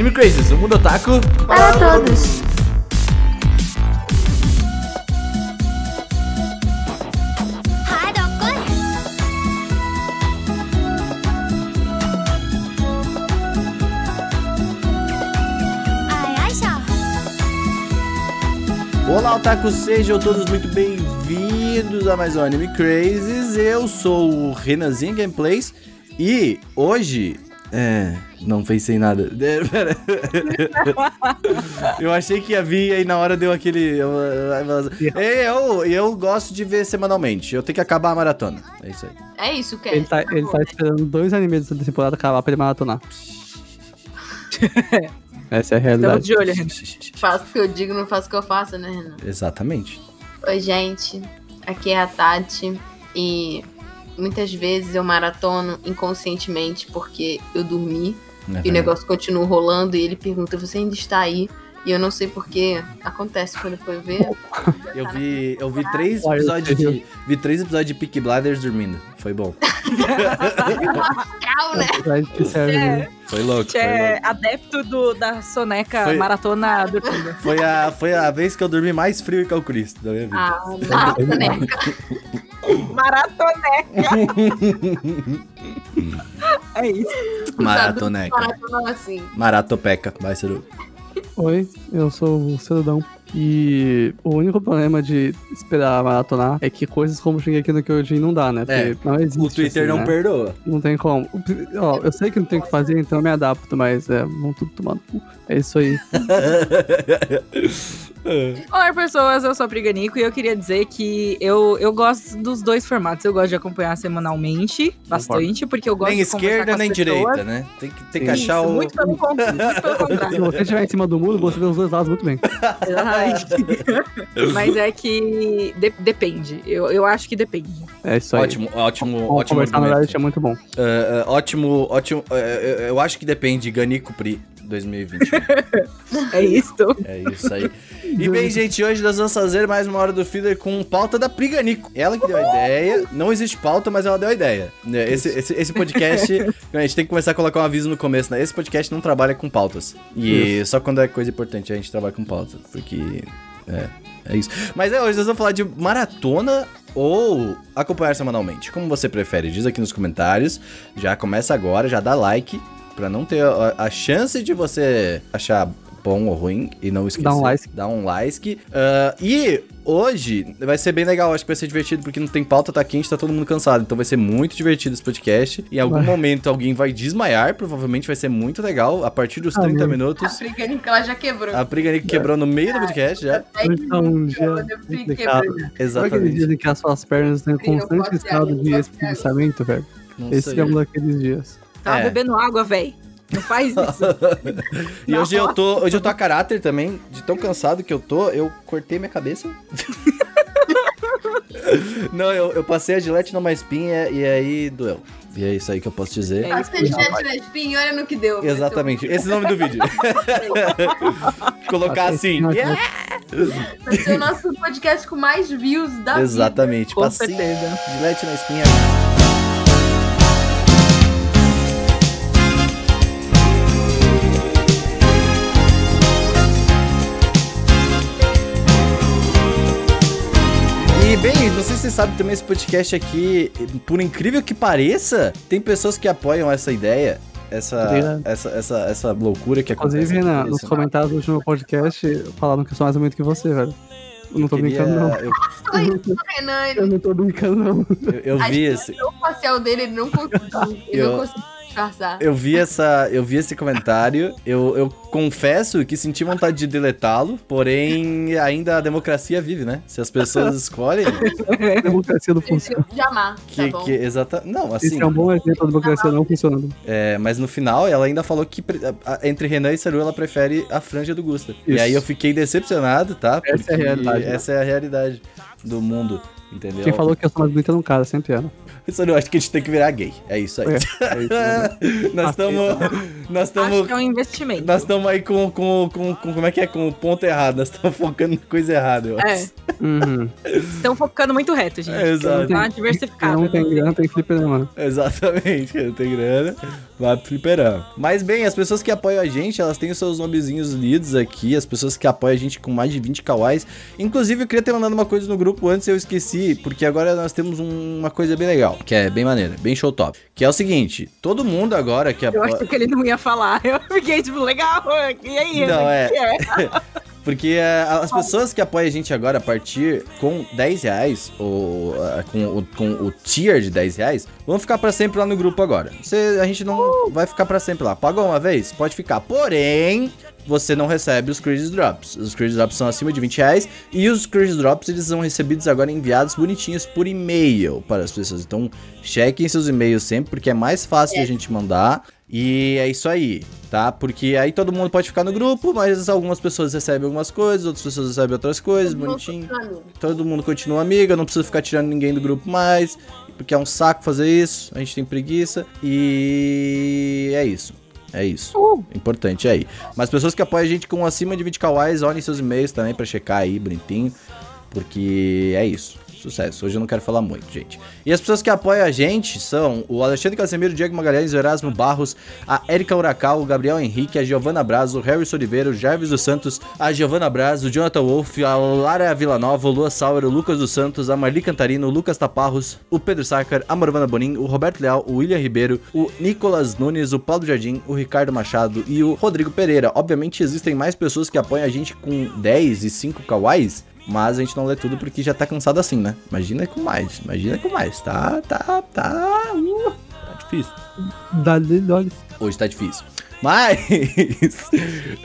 Anime Crazes, o mundo otaku Para todos. Olá, otaku, sejam todos muito bem-vindos a mais um Anime Crazes. Eu sou o Renanzinho Gameplays e hoje. É. Não pensei em nada. É, pera. eu achei que ia vir e aí na hora deu aquele. Eu, eu, eu gosto de ver semanalmente. Eu tenho que acabar a maratona. É isso aí. É isso, Ken. Ele tá, ele tá esperando dois animes dessa temporada acabar pra ele maratonar. Essa é a Estamos realidade. de olho, Renan. Faço o que eu digo, não faço o que eu faço, né, Renan? Exatamente. Oi, gente. Aqui é a Tati. E muitas vezes eu maratono inconscientemente porque eu dormi. É E o negócio continua rolando e ele pergunta, você ainda está aí? E eu não sei porque acontece quando for ver. Eu vi, eu vi três episódios de. Vi três episódios de Peaky Blinders dormindo. Foi bom. Né? Né? Foi louco. Foi, é louco. adepto do, da soneca Foi- maratona dormida. Foi, a, foi a vez que eu dormi mais frio que o Cristo da minha vida. Ah, né? Maratoneca. é isso. Maratoneca. Maratona assim. Maratopeca. Vai, Ciro. Oi, eu sou o Celudão. E o único problema de esperar maratonar é que coisas como Shingeki no Kyojin não dá, né? Porque É, não existe O Twitter assim, não né? perdoa. Não tem como. Ó, eu sei que não tem o que fazer, então eu me adapto, mas é, vão tudo tomar no cu. É isso aí. Olá, pessoas. Eu sou a Priganico e eu queria dizer que eu, eu gosto dos dois formatos. Eu gosto de acompanhar semanalmente, bastante, porque eu gosto nem de esquerda, com as nem pessoas. direita, né? Tem que, tem que Sim. achar Isso, o. muito pelo contrário. Muito pelo Se contrário. você estiver em cima do muro, você vê os dois lados muito bem. Exatamente. Mas é que de- depende. Eu, eu acho que depende. É isso aí. Ótimo, ótimo, ótimo conversar argumento. Reddit é muito bom. Ah, ah, ótimo, ótimo. eu- eu acho que depende. Ganico Pri 2021. É isso. É isso aí. E bem, gente, hoje nós vamos fazer mais uma hora do feeder com pauta da Priganico. Ela que deu a ideia. Não existe pauta, mas ela deu a ideia. Né, Esse, esse, esse podcast, a gente tem que começar a colocar um aviso no começo, né? Esse podcast não trabalha com pautas. E só quando é coisa importante a gente trabalha com pauta. Porque. É, é isso. Mas é, hoje nós vamos falar de maratona ou acompanhar semanalmente. Como você prefere? Diz aqui nos comentários. Já começa agora, já dá like. Pra não ter a, a chance de você achar bom ou ruim e não esquecer. Dá um like. Dá um like. Ah, e hoje vai ser bem legal, acho que vai ser divertido, porque não tem pauta, tá quente, tá todo mundo cansado. Então vai ser muito divertido esse podcast. Em algum Vai. momento alguém vai desmaiar, provavelmente vai ser muito legal. A partir dos Ah, 30 meu. A minutos. Friganica, ela já quebrou. A Priganico quebrou no meio do podcast já. Tá um dia. Sabe aquele Exatamente. dia em que as suas pernas estão em Frio, constante estado de espreguiçamento, velho? Não Esse sei. é um daqueles dias. Tava É. bebendo água, véi. Não faz isso. E hoje eu tô, hoje eu tô a caráter também, de tão cansado que eu tô, eu cortei minha cabeça. Não, eu, eu passei a gilete numa espinha e aí doeu. E é isso aí que eu posso dizer. Isso Você já tira espinho, olha no que deu. Exatamente, esse é o nome do vídeo. Colocar assim. Yeah! Vai ser o nosso podcast com mais views da vida. Exatamente, passei certeza. gilete na espinha. Não sei se você sabe também esse podcast aqui, por incrível que pareça, tem pessoas que apoiam essa ideia, essa, essa, essa, essa loucura que acontece. Inclusive, na, nos comentários do último podcast, falaram que eu sou mais bonito que você, velho. Eu não tô Queria- brincando, não. Eu. Eu não tô brincando, não. eu, eu vi esse. expressão facial dele, ele não conseguiu. Ele Eu- não conseguiu disfarçar. Eu vi essa, eu vi esse comentário. Eu, eu confesso que senti vontade de deletá-lo, porém ainda a democracia vive, né? Se as pessoas escolhem, A democracia não funciona. que amar, tá que, bom? que exata, não, assim, Esse é um bom exemplo da democracia não funcionando. é, mas no final ela ainda falou que entre Renan e Saru ela prefere a franja do Gusta. E Isso. aí eu fiquei decepcionado, tá? Essa é a realidade, né? Essa é a realidade. do mundo, entendeu? Quem falou que eu sou mais bonita não cara, sempre era. Isso eu acho que a gente tem que virar gay. É isso aí. É, é isso, né? nós estamos. Nós Acho estamos. que é um investimento. Nós estamos aí com, com, com, com- Como é que é? Com o ponto errado. Nós estamos focando na coisa errada, eu É, acho. Uhum. estão focando muito reto, gente. É, exato. Tá diversificado. não tem grana tem fliperama. Exatamente, quem não tem grana, vai pro fliperama. Mas bem, as pessoas que apoiam a gente, elas têm os seus nomezinhos lidos aqui, as pessoas que apoiam a gente com mais de 20 kawais. Inclusive, eu queria ter mandado uma coisa no grupo antes e eu esqueci, porque agora nós temos um- uma coisa bem legal, que é bem maneira, bem show top. Que é o seguinte, todo mundo agora que Eu apoia... achei que ele não ia falar. Eu fiquei, tipo, legal. E aí? Não, é. que é? Porque é, as pessoas que apoiam a gente agora a partir com 10 reais, ou ah, com, o- com o tier de 10 reais, vão ficar pra sempre lá no grupo agora. Você, a gente não vai ficar pra sempre lá. Pagou uma vez? Pode ficar. Porém, você não recebe os Crazy Drops. Os Crazy Drops são acima de 20 reais. E os Crazy Drops, eles são recebidos agora enviados bonitinhos por e-mail para as pessoas. Então, chequem seus e-mails sempre, porque é mais fácil de a gente mandar. E é isso aí, tá? Porque aí todo mundo pode ficar no grupo, mas algumas pessoas recebem algumas coisas, outras pessoas recebem outras coisas, Todo mundo bonitinho. amigo. Todo mundo continua amigo, eu não preciso ficar tirando ninguém do grupo mais, porque é um saco fazer isso, a gente tem preguiça. E é isso. É isso. Uh. Importante aí. Mas pessoas que apoiam a gente com acima de 20 kawais, olhem seus e-mails também pra checar aí, bonitinho. Porque é isso. Sucesso. Hoje eu não quero falar muito, gente. E as pessoas que apoiam a gente são o Alexandre Casemiro, Diego Magalhães, o Erasmo Barros, a Erika Uracal, o Gabriel Henrique, a Giovana Braz, o Harris Oliveira, o Jarvis dos Santos, a Giovana Braz, o Jonathan Wolf, a Lara Villanova, o Lua Sauer, o Lucas dos Santos, a Marli Cantarino, o Lucas Taparros, o Pedro Sacar, a Morvana Bonin, o Roberto Leal, o William Ribeiro, o Nicolas Nunes, o Paulo Jardim, o Ricardo Machado e o Rodrigo Pereira. Obviamente existem mais pessoas que apoiam a gente com 10 e 5 kawais, mas a gente não lê tudo porque já tá cansado assim, né? Imagina com mais, imagina com mais. Tá, tá, tá. uh, tá difícil. Dá-lhe. Hoje tá difícil. Mas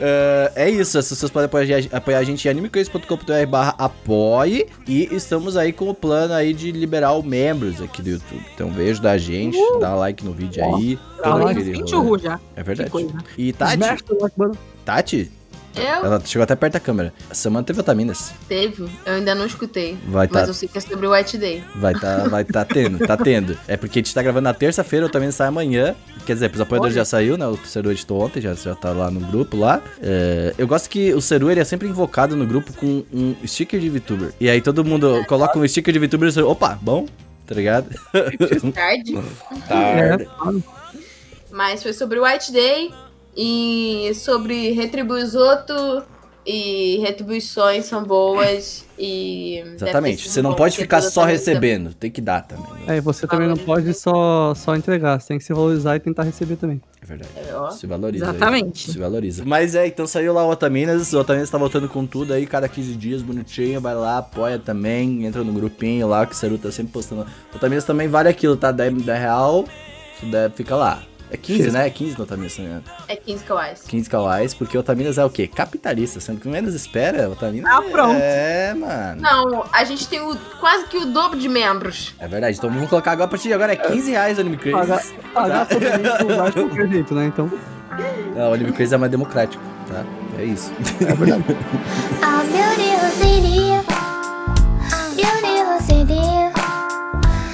eh, é isso, pessoas podem apoiar, apoiar a gente em animecrazy.com.br barra apoie e estamos aí com o plano aí de liberar os membros aqui do YouTube. Então vejo da gente, dá like no vídeo aí. Dá todo like. aquele 20 rolê. urru já. É verdade. E Tati. Tati, Eu? ela chegou até perto da câmera. Essa semana teve vitaminas. Teve. Eu ainda não escutei. Vai Mas tá, eu sei que é sobre o White Day. vai tá, vai tá tendo, tá tendo. É porque a gente tá gravando na terça-feira, o também sai amanhã. Quer dizer, os apoiadores Olha. já saiu, né? O Seru editou ontem, já, já tá lá no grupo lá. É, eu gosto que o Seru, ele é sempre invocado no grupo com um sticker de VTuber. E aí todo mundo coloca um sticker de VTuber e você, opa, bom, tá ligado? Tarde. Tarde. Mas foi sobre o White Day e sobre retribuir os outros. E retribuições são boas e. Exatamente. Você não pode ficar só recebendo, tem que dar também. né? É, e você também não pode só, só entregar, você tem que se valorizar e tentar receber também. É verdade. É. Se valoriza. aí. Exatamente. Se valoriza. Mas é, então saiu lá o Otaminas. O Otaminas tá voltando com tudo aí, cada 15 dias, bonitinho. Vai lá, apoia também. Entra no grupinho lá, que o Seru tá sempre postando. O Otaminas também vale aquilo, tá? 10, 10 real. Se der, fica lá. É 15, né? É 15 no Otaminas, se não me engano. É 15 kawais. 15 kawais, porque o Otaminas é o quê? Capitalista. Sendo que menos espera, Otamina. Ah, tá pronto. É, mano. Não, a gente tem o, quase que o dobro de membros. É verdade. Então vamos colocar agora, a partir de agora, é 15 reais o Anime Crazy. Pagar, pagar tá? todo mundo mais jeito, né? Então. Não, o Anime Crazy é mais democrático, tá? É isso. É verdade. Ah, seria.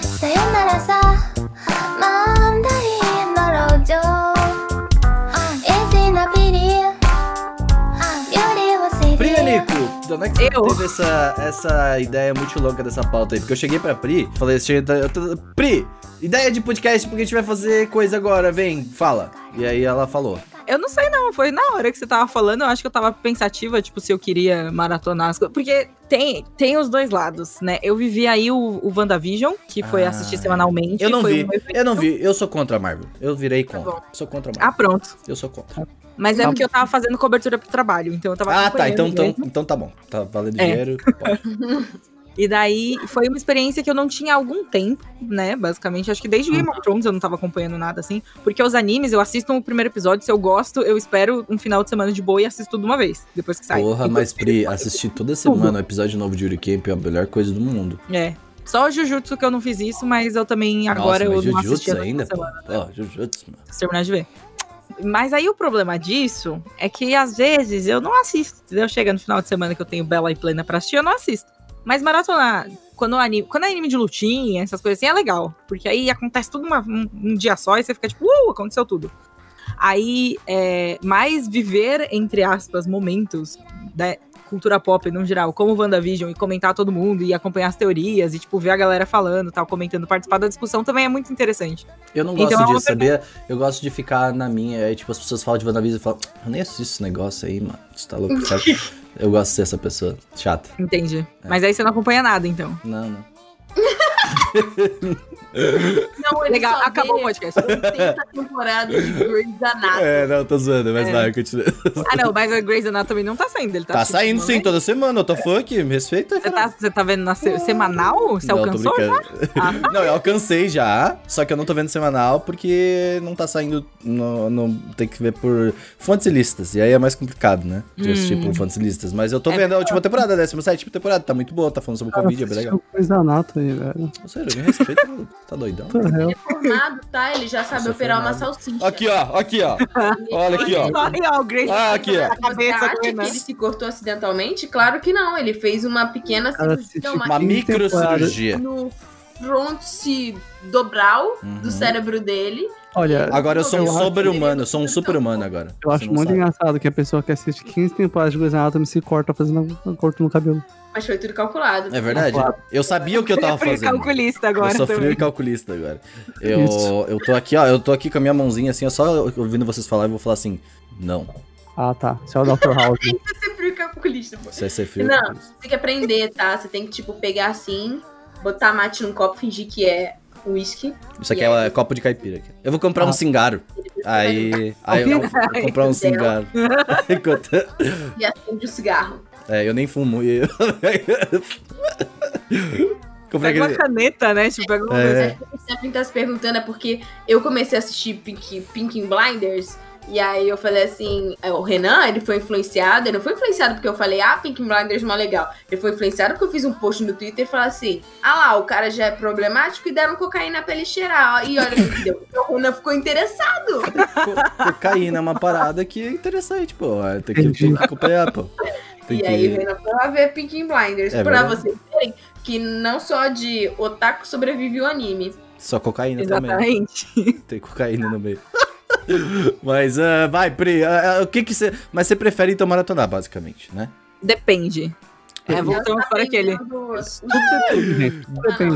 Sayonara. Nico, de onde é que você Eu? teve essa, essa ideia muito louca dessa pauta aí? Porque eu cheguei pra Pri, falei, cheguei, eu tô- Pri, ideia de podcast porque a gente vai fazer coisa agora, vem, fala. E aí ela falou. Eu não sei, não. Foi na hora que você tava falando, eu acho que eu tava pensativa, tipo, se eu queria maratonar as coisas. Porque tem, tem os dois lados, né? Eu vivi aí o, o WandaVision, que foi Ah, assistir semanalmente. Eu não foi vi, um eu não vi, eu sou contra a Marvel. Eu virei Tá contra. bom. sou contra a Ah, Marvel. pronto. Eu sou contra. Mas é Tá porque eu tava fazendo cobertura pro trabalho, então eu tava Ah, tá, então, então, então tá bom. Tá valendo É. dinheiro. pode. E daí foi uma experiência que eu não tinha há algum tempo, né? Basicamente, acho que desde Game Uhum. of Thrones eu não tava acompanhando nada assim. Porque os animes, eu assisto o primeiro episódio, se eu gosto, eu espero um final de semana de boa e assisto tudo de uma vez, depois que sai. Porra, Então, mas Pri, assistir toda semana o episódio novo de Yuri Camp é a melhor coisa do mundo. É. Só o Jujutsu que eu não fiz isso, mas eu também agora Nossa, mas eu não Jujutsu assisti ainda, ainda. pô. Ó, Jujutsu, mano. Se terminar de ver. Mas aí o problema disso é que às vezes eu não assisto, entendeu? Chega no final de semana que eu tenho Bela e Plena pra assistir, eu não assisto. Mas maratonar, quando, anime, quando é anime de lutinha, essas coisas assim, é legal. Porque aí acontece tudo uma- um, um dia só e você fica tipo, uh, aconteceu tudo. Aí, é, mais viver, entre aspas, momentos cultura pop no geral, como WandaVision, e comentar todo mundo, e acompanhar as teorias, e tipo, ver a galera falando, tal, comentando, participar da discussão também é muito interessante. Eu não Então gosto é uma disso, sabia? Eu gosto de ficar na minha. Aí, tipo, as pessoas falam de WandaVision e falam, eu nem assisto esse negócio aí, mano. Você tá louco, sabe? Eu gosto de ser essa pessoa chata. Entendi. É. Mas aí você não acompanha nada, então. Não, não. Não, ele Legal, acabou o podcast. 80 temporadas de Grey's Anatomy. É, não, tô zoando, mas É. vai, continua. Ah, não, mas a Grey's Anatomy não tá saindo, ele tá Tá saindo sim, é? toda semana, eu tô funk, me respeita. Você cara. tá, você tá vendo na se- semanal? Você Não, alcançou já? Ah, tá. Não, eu alcancei já, só que eu não tô vendo semanal porque não tá saindo. No, no- tem que ver por fontes e listas. E aí é mais complicado, né? De assistir Hum. por fontes e listas. Mas eu tô É vendo a última temporada, a 17 temporada, tá muito boa, tá falando sobre o Covid, é bem legal. Coisa Anatomy, velho. Sério, me respeita. Tá doidão? Hell? Ele é formado, tá? Ele já sabe sou operar uma formado. salsicha. Aqui, ó, aqui, ó. Olha aqui, ó. Ah, aqui, ó. Você cabeça acha que ele se cortou acidentalmente? Claro que não. Ele fez uma pequena cirurgia. uma- Uma microcirurgia. no fronte dobral do cérebro dele. Uhum. É Agora eu sou um Eu sobre-humano, eu sou um super-humano agora. Eu acho muito sabe. engraçado que a pessoa que assiste 15 temporadas de Grey's Anatomy se corta fazendo um corte no cabelo. Mas foi tudo calculado. É verdade? Claro. Eu sabia o que eu tava fazendo. calculista agora eu sou frio e calculista agora. Eu, Isso. eu tô aqui, ó. Eu tô aqui com a minha mãozinha assim, só ouvindo vocês falar, eu vou falar assim: não. Ah, tá. Você é o Dr. House. Você é frio calculista, pô. Você vai ser frio. e Não. calculista. Você tem que aprender, tá? Você tem que, tipo, pegar assim, botar mate num copo, fingir que é uísque. Isso aqui é aí? copo de caipira. Aqui. Eu vou comprar um Ah. cingaro. Aí. Aí eu vou comprar um cingaro. Enquanto- E acende o cigarro. é, eu nem fumo. E... Comprei Pega uma aquele. caneta, né? Tipo, pega uma É. coisa. Você sempre tá se perguntando é porque eu comecei a assistir Pink, Pinky Blinders. E aí eu falei assim, é, o Renan, ele foi influenciado, ele não foi influenciado porque eu falei, ah, Pink Blinders é mó legal. Ele foi influenciado porque eu fiz um post no Twitter e falei assim, ah lá, o cara já é problemático e deram cocaína pra ele cheirar. E olha o que deu. O Renan ficou interessado. Co- Cocaína é uma parada que é interessante, pô. Tem que, tem que acompanhar, pô. Tem E aí o que. Renan foi lá ver Pink Blinders. É pra verdade. vocês verem que não só de otaku sobrevive o anime. Só cocaína também. Exatamente. Tem cocaína no meio. Mas, ah, vai, Pri, ah, o que que você... Mas você prefere então maratonar, basicamente, né? Depende. É, voltamos para aquele. Depende.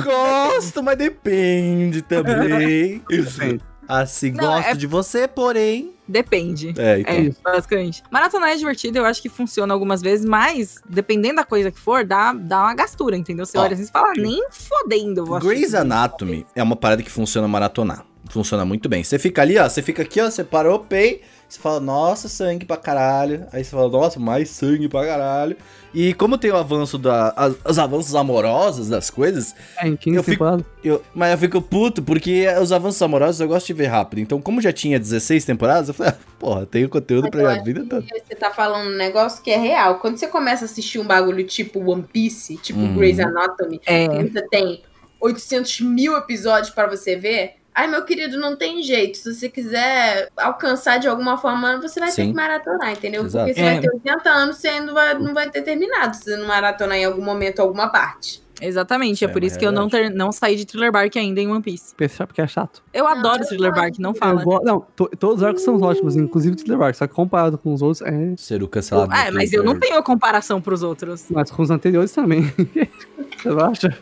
Gosto, mas depende também. Depende. Assim, Não, gosto é- de você, porém... Depende. É, então. É, isso, basicamente. Maratonar é divertido, eu acho que funciona algumas vezes, mas dependendo da coisa que for, dá, dá uma gastura, entendeu? Você Ó. olha assim e fala, nem fodendo. Grey's. Anatomy é uma parada que funciona maratonar. Funciona muito bem. Você fica ali, ó. Você fica aqui, ó. Você parou, pay. Você fala, nossa, sangue pra caralho. Aí você fala, nossa, mais sangue pra caralho. E como tem o avanço da. as- os avanços amorosos das coisas, É, em 15 Eu fico- temporadas. eu, mas eu fico puto, porque os avanços amorosos eu gosto de ver rápido. Então, como já tinha 16 temporadas, eu falei, ah, porra, tenho conteúdo pra minha vida toda. Você tá falando um negócio que é real. Quando você começa a assistir um bagulho tipo One Piece, tipo Uhum. Grey's Anatomy, É. e você tem 800 mil episódios pra você ver. Ai, meu querido, não tem jeito. Se você quiser alcançar de alguma forma, você vai ter Sim. que maratonar, entendeu? Exato. Porque você É. vai ter 80 anos, você não vai, não vai ter terminado se você não maratonar em algum momento alguma parte. Exatamente, é, É por isso que eu não, ter, não saí de Thriller Bark ainda em One Piece. Pensar porque é chato. Eu Não, adoro eu Thriller. Bark, não fala. go- Não, to- todos os arcos são ótimos, inclusive o Thriller Bark, só que comparado com os outros, é. Ser o cancelado. Ah, do mas eu não tenho comparação pros outros. Mas com os anteriores também. Você não acha?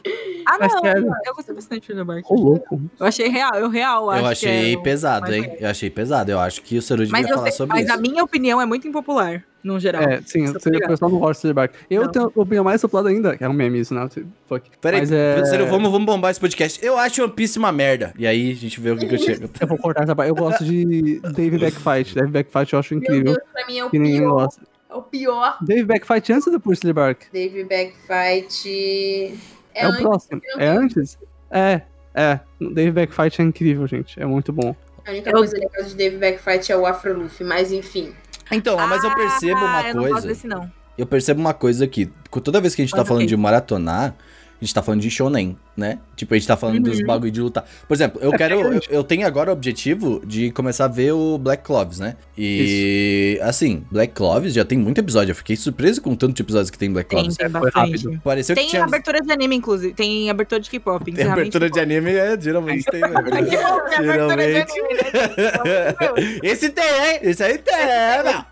Ah, Mas não, sério. eu gostei bastante de Thriller Bark. Ô, louco. Eu achei real, eu real acho Eu que achei é o- pesado, hein? Eu achei pesado. Eu acho que o Ceru devia Mas, falar sei- sobre mas isso. a minha opinião é muito impopular, no geral. É, sim, Só você o pessoal não gosta de Bark. Eu Não. tenho a opinião mais soplada ainda, que é um meme isso, né? Fuck. Peraí, Mas é- Ceru, vamos, vamos bombar esse podcast. Eu acho One Piece uma merda. E aí a gente vê o que, que eu chego. Eu vou cortar essa parte. Eu gosto de Dave Backfight. Dave Backfight eu acho Meu incrível. Deus, pra mim é o Que ninguém pior. gosta. É o pior. Dave Backfight antes ou depois de Thriller Bark? Dave Backfight. É, o antes, próximo. É antes? É, é. Dave Backfight é incrível, gente. É muito bom. A única Eu- coisa legal de Dave Backfight é o Afro Luffy, mas enfim. Então, mas eu percebo uma ah, eu não gosto coisa. desse, não. Eu percebo uma coisa aqui. Toda vez que a gente tá Mas falando ok. de maratonar, A gente tá falando de shonen, né? Tipo, a gente tá falando dos bagulho de lutar. Por exemplo, eu quero. Eu, eu tenho agora o objetivo de começar a ver o Black Cloves, né? E. Assim, Black Cloves já tem muito episódio. Eu fiquei surpreso com o tanto de episódios que tem em Black Tem, Cloves. tem foi bastante. rápido. Pareceu que Tem tinha. abertura de anime, inclusive. Tem abertura de K-pop. Tem abertura de anime, é, geralmente tem, que tem abertura de Geralmente. anime, né? Esse tem, hein? Esse aí tem, meu.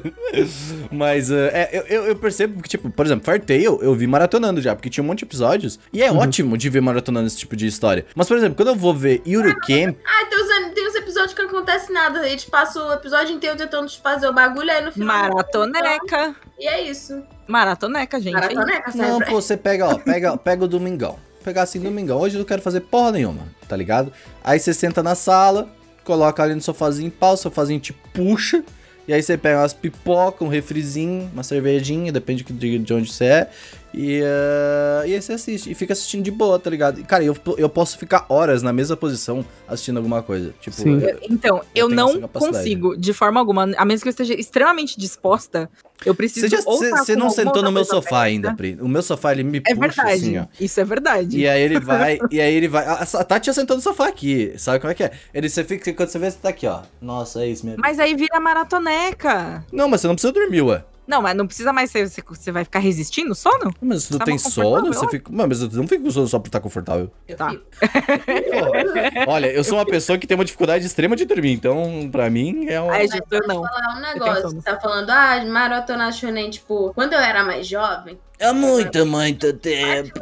Mas uh, é, eu, eu- eu percebo que, tipo, por exemplo, Fartail eu vi maratonando já, porque tinha um monte de episódios. E é ótimo de ver maratonando esse tipo de história. Mas, por exemplo, quando eu vou ver Yuru Camp, Ah, tem an- tem os episódios que não acontece nada. Eles passam o episódio inteiro tentando fazer o bagulho, aí no final. Maratoneca. E é isso. Maratoneca, gente. Maratoneca, não, pô, você pega, ó, pega, pega o domingão. Pegar assim, domingão. Hoje eu não quero fazer porra nenhuma, tá ligado? Aí você senta na sala, coloca ali no sofazinho, pau, o sofazinho te puxa. E aí você pega umas pipocas, um refrizinho, uma cervejinha, depende de, de onde você é. E, ah, e aí você assiste. E fica assistindo de boa, tá ligado? E, cara, eu, eu posso ficar horas na mesma posição assistindo alguma coisa. Tipo, Sim. eu- Então, eu, essa não consigo, de forma alguma, a menos que eu esteja extremamente disposta, eu preciso. Você, já, ou você, tá não sentou no meu sofá aberta. ainda, Pri. O meu sofá, ele me É puxa verdade. assim, ó. Isso é verdade. E aí ele vai, e aí ele vai. A, a Tati já sentou no sofá aqui, sabe como é que é? Ele, você fica, quando você vê, você tá aqui, ó. Nossa, é isso mesmo. Mas aí vira maratoneca. Não, mas você não precisa dormir, ué. Não, mas não precisa mais ser. Você, você vai ficar resistindo o sono? Mas você não Tá tem sono, você fica. Mas eu não fico com sono só por estar confortável. Eu Tá. fico. Olha, eu sou uma pessoa que tem uma dificuldade extrema de dormir, então, pra mim, é um. Aí, gente, eu não. falar um negócio. Você tá falando, ah, maratona shonen, tipo, quando eu era mais jovem, É muito, muito tempo.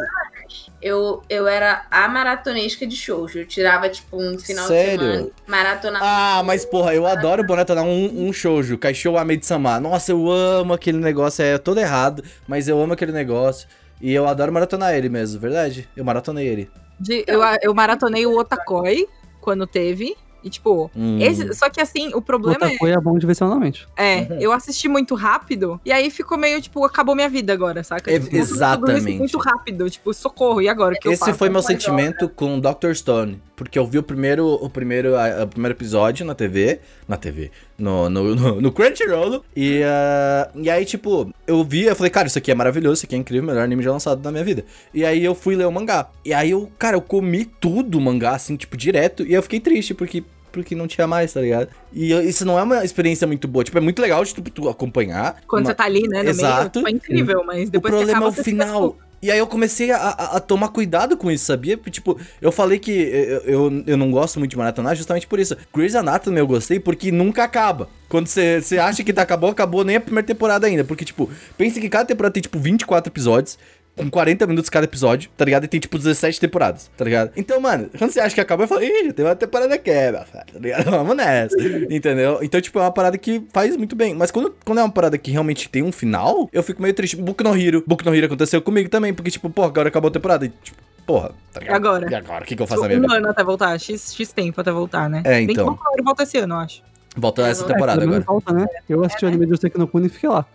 Eu, eu era a maratonesca de shoujo. Eu tirava, tipo, um final Sério? de semana, maratona. Ah, mas porra, eu adoro bonetonar um, um shoujo, Kaishou Amedi-sama. Nossa, eu amo aquele negócio, é todo errado, mas eu amo aquele negócio. E eu adoro maratonar ele mesmo, verdade? Eu maratonei ele. De- eu, eu maratonei o Otakoi quando teve. E, tipo, Hum. esse, só que assim, o problema Outra coisa é bom direcionalmente. é, Uhum. é, eu assisti muito rápido, e aí ficou meio, tipo, acabou minha vida agora, saca? É, Tipo, exatamente. Muito rápido, tipo, socorro, e agora? Que eu Esse faço? foi meu sentimento com Dr. Stone. Porque eu vi o primeiro, o primeiro, a- o primeiro episódio na TV. Na TV. No, no, no, no Crunchyroll. E, ah, e aí, tipo, eu vi, eu falei, cara, isso aqui é maravilhoso, isso aqui é incrível, o melhor anime já lançado na minha vida. E aí eu fui ler o mangá. E aí eu, cara, eu comi tudo o mangá, assim, tipo, direto. E eu fiquei triste, porque. Porque não tinha mais, tá ligado? E isso não é uma experiência muito boa. Tipo, é muito legal de tu, tu acompanhar. Quando uma- você tá ali, né, no Exato. meio, incrível, mas o depois que problema acaba, é o final. fica, E aí eu comecei a, a- tomar cuidado com isso, sabia? Tipo, eu falei que eu, eu, eu não gosto muito de maratonar justamente por isso. Grey's Anatomy eu gostei porque nunca acaba. Quando você acha que tá acabou, acabou nem a primeira temporada ainda. Porque, tipo, pensa que cada temporada tem, tipo, 24 episódios. Com 40 minutos cada episódio, tá ligado? E tem, tipo, 17 temporadas, tá ligado? Então, mano, quando você acha que acabou, eu falo, ih, já tem uma temporada quebra, tá ligado? Vamos nessa, entendeu? Então, tipo, é uma parada que faz muito bem. Mas quando, quando é uma parada que realmente tem um final, eu fico meio triste. Boku no Hero. Boku no Hero aconteceu comigo também, porque, tipo, porra, agora acabou a temporada. E, tipo, porra, tá ligado? E agora? E agora? O que, que eu faço na minha um vida? ano até voltar, X, X tempo até voltar, né? É, Bem que então. Boku no Hero volta esse ano, eu acho. Volta essa É, temporada pelo agora. Volta, né? Eu assisti o anime do Seki no Kuni e fiquei lá.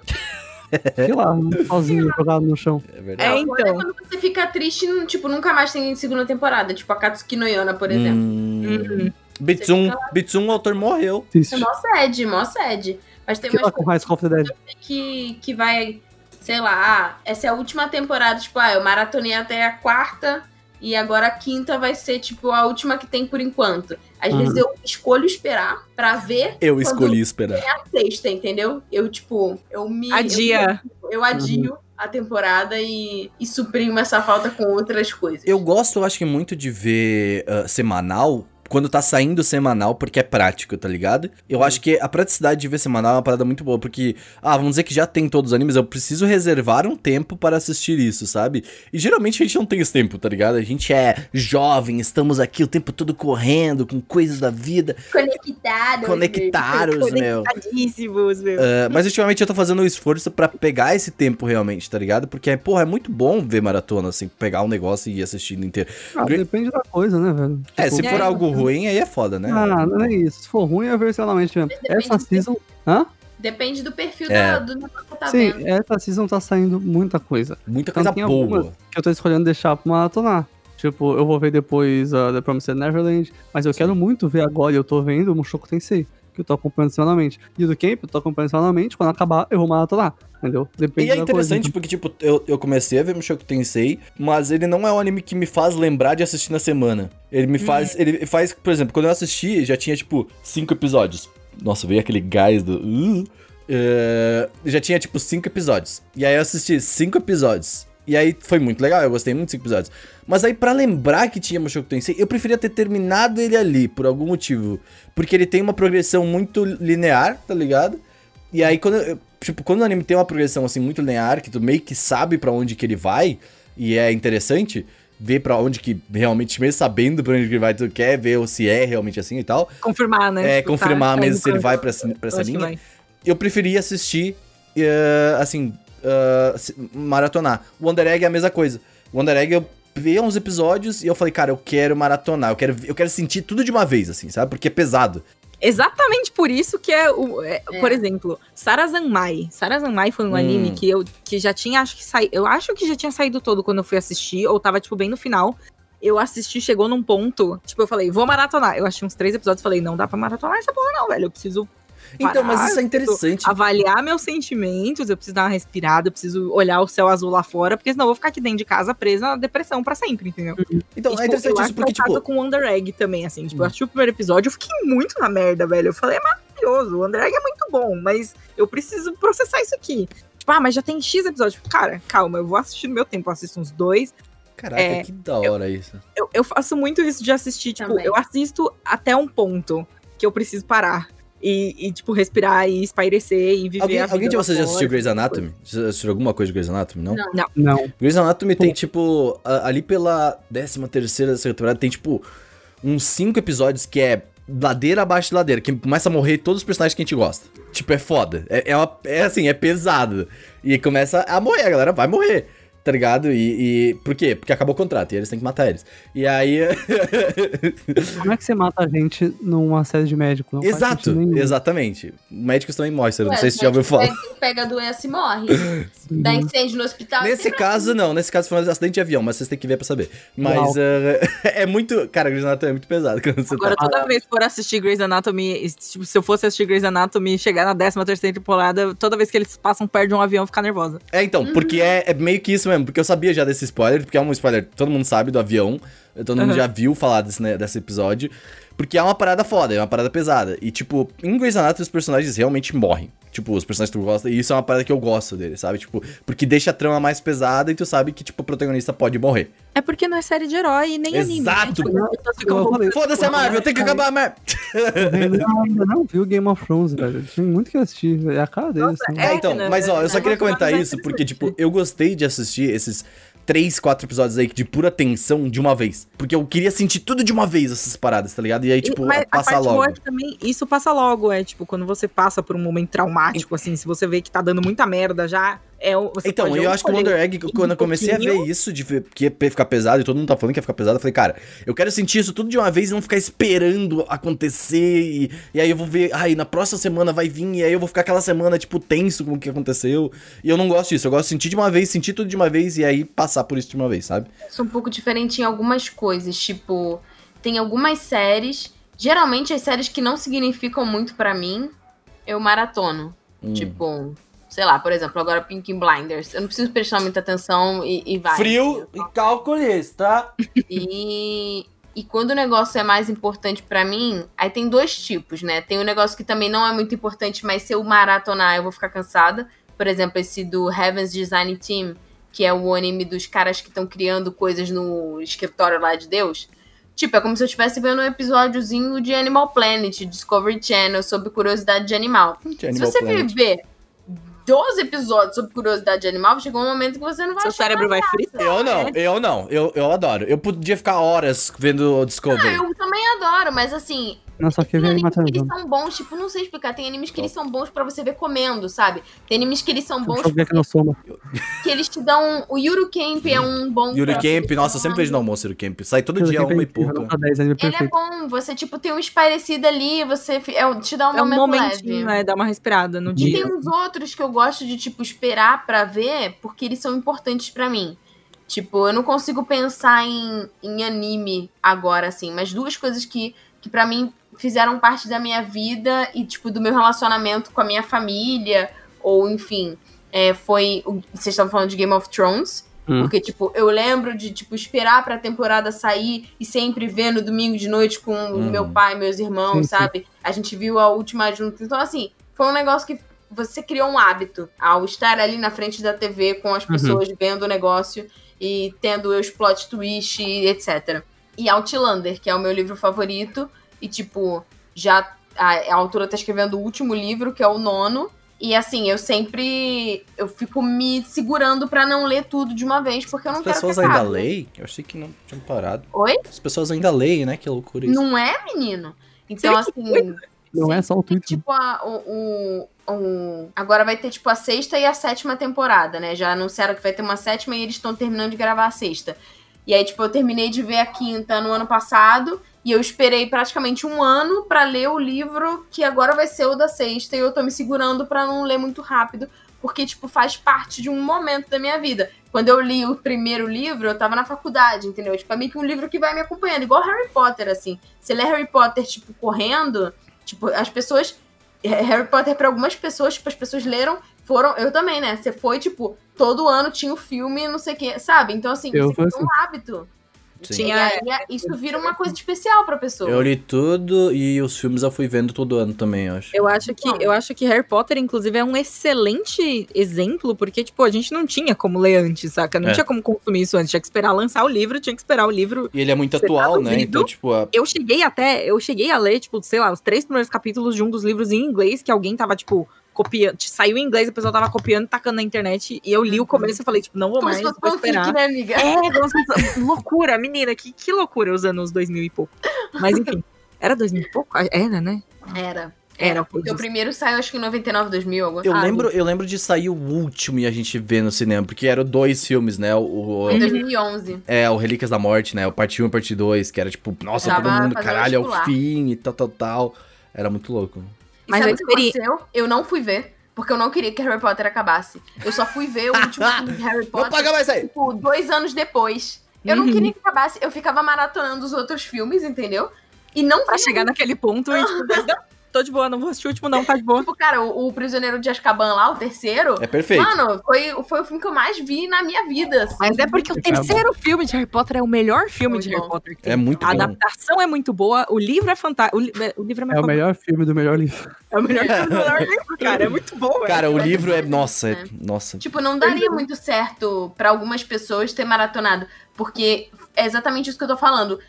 Fiquei lá, sozinho, jogado no chão. É verdade. É, É, então. quando você fica triste, tipo, nunca mais tem segunda temporada. Tipo, a Katsuki no Yona, por exemplo. Hum, Uhum. Bitsum, Bitsum, o autor morreu. Triste. É mó sede, mó sede. Mas tem lá com High School of the Dead. que, que vai, sei lá, ah, essa é a última temporada, tipo, ah, eu maratonei até a quarta e agora a quinta vai ser, tipo, a última que tem por enquanto. Às Uhum. vezes eu escolho esperar pra ver Eu escolhi esperar. a sexta, entendeu? Eu, tipo, eu me. Adia. Eu, eu adio a temporada e, e suprimo essa falta com outras coisas. Eu gosto, eu acho que muito de ver ah, semanal. Quando tá saindo semanal, porque é prático, tá ligado? Eu acho que a praticidade de ver semanal é uma parada muito boa, porque, ah, vamos dizer que já tem todos os animes, eu preciso reservar um tempo para assistir isso, sabe? E geralmente a gente não tem esse tempo, tá ligado? A gente é jovem, estamos aqui o tempo todo correndo, com coisas da vida, Conectados. conectados, meu. Conectadíssimos, meu. Ah, mas ultimamente eu tô fazendo um esforço pra pegar esse tempo realmente, tá ligado? Porque, porra, é muito bom ver maratona, assim, pegar um negócio e ir assistindo inteiro. Ah, depende da coisa, né, velho? É, se É. for algo ruim, aí é foda, né? Ah, não é isso. Se for ruim, é versionalmente mesmo. Depende Essa season. Hã? Depende do perfil É. da- do negócio que tá Sim, vendo. essa season tá saindo muita coisa. Muita Então coisa boa. que eu tô escolhendo deixar pra maratonar. Tipo, eu vou ver depois uh, The Promised Neverland, mas eu quero muito ver agora, e eu tô vendo o Mushoku Tensei. Que eu tô acompanhando semanalmente. E do Camp, eu tô acompanhando semanalmente, quando acabar, eu vou maratonar, entendeu? Depende E é interessante coisa. porque, tipo, eu, eu comecei a ver Mushoku Tensei, mas ele não é um anime que me faz lembrar de assistir na semana. Ele me faz. Ele faz, por exemplo, quando eu assisti, já tinha, tipo, cinco episódios. Nossa, veio aquele gás do. Uh, é, já tinha, tipo, cinco episódios. E aí eu assisti cinco episódios. E aí foi muito legal, eu gostei muito cinco episódios. Mas aí, pra lembrar que tinha Mushoku Tensei, eu preferia ter terminado ele ali, por algum motivo. Porque ele tem uma progressão muito linear, tá ligado? E aí, quando, eu- tipo, quando o anime tem uma progressão assim muito linear, que tu meio que sabe pra onde que ele vai, e é interessante ver pra onde que realmente, mesmo sabendo pra onde que ele vai, tu quer ver se é realmente assim e tal. Confirmar, né? É, tá, confirmar tá mesmo se ele vai pra, essa- pra essa linha. Eu preferia assistir, eh, assim, se- maratonar. O Wonder Egg é a mesma coisa. O Wonder Egg eu vi uns episódios e eu falei, cara, eu quero maratonar, eu quero, eu quero sentir tudo de uma vez, assim, sabe? Porque é pesado. Exatamente por isso que é o. é, É. Por exemplo, Sarazanmai. Sarazanmai foi um Hum. anime que eu que já tinha, acho que saí, Eu acho que já tinha saído todo quando eu fui assistir, ou tava, tipo, bem no final. Eu assisti, chegou num ponto, tipo, eu falei, vou maratonar. Eu achei uns três episódios falei, não dá pra maratonar essa porra, não, velho. Eu preciso Então, mas isso é eu preciso interessante. avaliar meus sentimentos, eu preciso dar uma respirada, eu preciso olhar o céu azul lá fora, porque senão eu vou ficar aqui dentro de casa presa na depressão pra sempre, entendeu? Então, E, é tipo, interessante eu isso porque, que é tipo, com o Under Egg também, assim. Tipo, eu assisti o primeiro episódio, eu fiquei muito na merda, velho. Eu falei, é maravilhoso, o Under Egg é muito bom, mas eu preciso processar isso aqui. Tipo, ah, mas já tem X episódios. Tipo, cara, calma, eu vou assistir no meu tempo. Eu assisto uns dois. caraca, é, que da hora isso. Eu, eu faço muito isso de assistir, tipo, Também. eu assisto até um ponto que eu preciso parar. E, e, tipo, respirar e espairecer e viver Alguém, a vida alguém de vocês já assistiu Grey's Anatomy? Já assistiu alguma coisa de Grey's Anatomy, não? Não. Não. Grey's Anatomy tem, tipo, a- ali pela 13 terceira temporada, tem, tipo, uns cinco episódios que é ladeira abaixo de ladeira, que começa a morrer todos os personagens que a gente gosta. Tipo, é foda. É, é, uma- é assim, é pesado. E começa a morrer, a galera vai morrer. Tá ligado? E, e. Por quê? Porque acabou o contrato e eles têm que matar eles. E aí. Como é que você mata a gente numa série de médico? Não Exato, exatamente. Médicos também mostram, não Ué, sei se já ouviu falar. Pega, pega a doença e morre. Dá incêndio no hospital. Nesse caso, não. Nesse caso foi um acidente de avião, mas vocês têm que ver pra saber. Mas eh, é muito. Cara, Grey's Anatomy é muito pesado quando você Agora, tá. toda vez que for assistir Grey's Anatomy, tipo, se eu fosse assistir Grey's Anatomy e chegar na 13 terceira temporada, toda vez que eles passam perto de um avião, eu ficar nervosa. É, então, porque é, é meio que isso mesmo. Porque eu sabia já desse spoiler, porque é um spoiler todo mundo sabe do avião. Todo mundo Aham. já viu falar desse, né, desse episódio. Porque é uma parada foda, é uma parada pesada. E, tipo, em Grey's Anatomy os personagens realmente morrem. Tipo, os personagens que tu gosta. E isso é uma parada que eu gosto dele, sabe? Tipo, porque deixa a trama mais pesada e tu sabe que, tipo, o protagonista pode morrer. É porque não é série de herói e nem anime. Exato. Né? Tipo, falei, Foda-se a Marvel, tem que acabar a Marvel. Eu ainda não vi o Game of Thrones, velho. Tem muito que assistir. É a cara deles. assim. É, então, né? mas ó, eu só É, queria comentar é isso, porque, tipo, eu gostei de assistir esses três, quatro episódios aí de pura tensão de uma vez. Porque eu queria sentir tudo de uma vez, essas paradas, tá ligado? E aí, tipo, Mas a passar parte logo. boa é que também isso passa logo, é tipo, quando você passa por um momento traumático, assim, se você vê que tá dando muita merda já, é o- você Então, pode eu acho que o Wonder Egg, quando eu comecei a ver isso, de ver que ia ficar pesado, e todo mundo tá falando que ia ficar pesado, eu falei, cara, eu quero sentir isso tudo de uma vez e não ficar esperando acontecer, e, e aí eu vou ver, ai, na próxima semana vai vir, e aí eu vou ficar aquela semana, tipo, tenso com o que aconteceu, e eu não gosto disso, eu gosto de sentir de uma vez, sentir tudo de uma vez, e aí passar por isso de uma vez, sabe? sou um pouco diferente em algumas coisas. Tipo, tem algumas séries. Geralmente as séries que não significam muito pra mim, eu maratono. Hum. Tipo, sei lá, por exemplo, agora Pink Blinders. Eu não preciso prestar muita atenção e, e vai. Frio e calculês, tá? E, e quando o negócio é mais importante pra mim, aí tem dois tipos, né? Tem um negócio que também não é muito importante, mas se eu maratonar eu vou ficar cansada. Por exemplo, esse do Heaven's Design Team, que é o anime dos caras que estão criando coisas no escritório lá de Deus. Tipo, é como se eu estivesse vendo um episódiozinho de Animal Planet, Discovery Channel, sobre curiosidade de animal. De se Animal você Planet. ver 12 episódios sobre curiosidade de animal, chegou um momento que você não vai Seu achar cérebro vai fritar. Eu não, né? eu não, eu, eu adoro. Eu podia ficar horas vendo o Discovery. Ah, eu também adoro, mas assim, Não, só que tem ver animes que matando. eles são bons, tipo, não sei explicar. Tem animes que eles são bons pra você ver comendo, sabe? Tem animes que eles são bons Deixa eu ver no soma. que eles te dão. O Yuru Camp é um bom. Pra Camp, nossa, eu sempre vejo no almoço Yuri Camp. Sai todo Deixa dia ver uma e pouco. nota 10, anime Ele é bom, você, tipo, tem um esparecido ali, você é, te dá um É um momento leve. né? Dar uma respirada no E dia. tem uns outros que eu gosto de, tipo, esperar pra ver, porque eles são importantes pra mim. Tipo, eu não consigo pensar em, em anime agora, assim, mas duas coisas que, que para mim fizeram parte da minha vida e, tipo, do meu relacionamento com a minha família, ou enfim, é, foi. o- Vocês estavam falando de Game of Thrones. Hum. Porque, tipo, eu lembro de, tipo, esperar pra temporada sair e sempre ver no domingo de noite com o Uhum. meu pai, meus irmãos, Sim, sim. sabe? A gente viu a última junto. Então, assim, foi um negócio que você criou um hábito ao estar ali na frente da TV com as Uhum. pessoas vendo o negócio e tendo os plot twist etc. E Outlander, que é o meu livro favorito, e, tipo, já a, a autora tá escrevendo o último livro, que é o nono. E assim, eu sempre. Eu fico me segurando pra não ler tudo de uma vez, porque eu não As quero pessoas que ainda leem? Eu achei que não tinham parado. Oi? As pessoas ainda leem, né? Que loucura isso. Não é, menino? Então, assim. Não é só o Twitter. Tipo, a, o, o, o- Agora vai ter, tipo, a sexta e a sétima temporada, né? Já anunciaram que vai ter uma sétima e eles estão terminando de gravar a sexta. E aí, tipo, eu terminei de ver a quinta no ano passado e eu esperei praticamente um ano pra ler o livro que agora vai ser o da sexta e eu tô me segurando pra não ler muito rápido, porque, tipo, faz parte de um momento da minha vida. Quando eu li o primeiro livro, eu tava na faculdade, entendeu? Tipo, é meio que um livro que vai me acompanhando, igual Harry Potter, assim. Você lê Harry Potter, tipo, correndo, tipo, as pessoas. Harry Potter, pra algumas pessoas, tipo, as pessoas leram, foram. Eu também, né? Você foi, tipo, todo ano tinha o filme, não sei o quê, sabe? Então, assim, Eu você fui cria um hábito. Sim. Tinha- E aí, isso vira uma coisa especial pra pessoa. Eu li tudo e os filmes eu fui vendo todo ano também, eu acho. Eu acho que Bom. eu acho que Harry Potter, inclusive, é um excelente exemplo, porque, tipo, a gente não tinha como ler antes, saca? Não É. tinha como consumir isso antes. Tinha que esperar lançar o livro, tinha que esperar o livro. E ele é muito atual, né? Então, tipo, a... Eu cheguei até, eu cheguei a ler, tipo, sei lá, os três primeiros capítulos de um dos livros em inglês que alguém tava, tipo, copiando. Saiu em inglês, a pessoa tava copiando, tacando na internet. E eu li o começo e falei, tipo, não vou Como mais, se fosse vou fanfic, esperar. né, amiga? É, fosse- loucura, menina, que, que loucura os anos 2000 e pouco. Mas enfim, era 2000 e pouco? Ah, Era, né? Era. Era, o putz. primeiro saiu, acho que em 99, 2000, algo eu lembro, eu lembro de sair o último e a gente ver no cinema, porque eram dois filmes, né? O, o- Em 2011. é, o Relíquias da Morte, né? O parte 1 e parte 2, que era tipo, nossa, Tava todo mundo, caralho, é o fim e tal, tal, tal. Era muito louco. E Mas sabe o que experi- aconteceu? Eu não fui ver, porque eu não queria que Harry Potter acabasse. Eu só fui ver o último filme de Harry Não Potter, paga mais aí! tipo, dois anos depois. Eu não Uhum. queria que acabasse, eu ficava maratonando os outros filmes, entendeu? E não Pra vi. chegar naquele ponto e, tipo, não, tô de boa, não vou assistir o último, não, tá de boa. Tipo, cara, o, o Prisioneiro de Azkaban lá, o terceiro, É perfeito. mano, foi, foi o filme que eu mais vi na minha vida. assim. Mas é porque o terceiro filme de Harry Potter é o melhor filme Muito de Harry bom. Potter que tem. É muito A bom. adaptação é muito boa, o livro é fantástico. O, li- o livro é É o melhor filme do melhor livro. É o melhor filme do melhor livro, cara. É muito bom, velho. Cara, o livro é. Nossa, é- né? nossa. Tipo, não daria muito certo pra algumas pessoas ter maratonado, porque é exatamente isso que eu tô falando.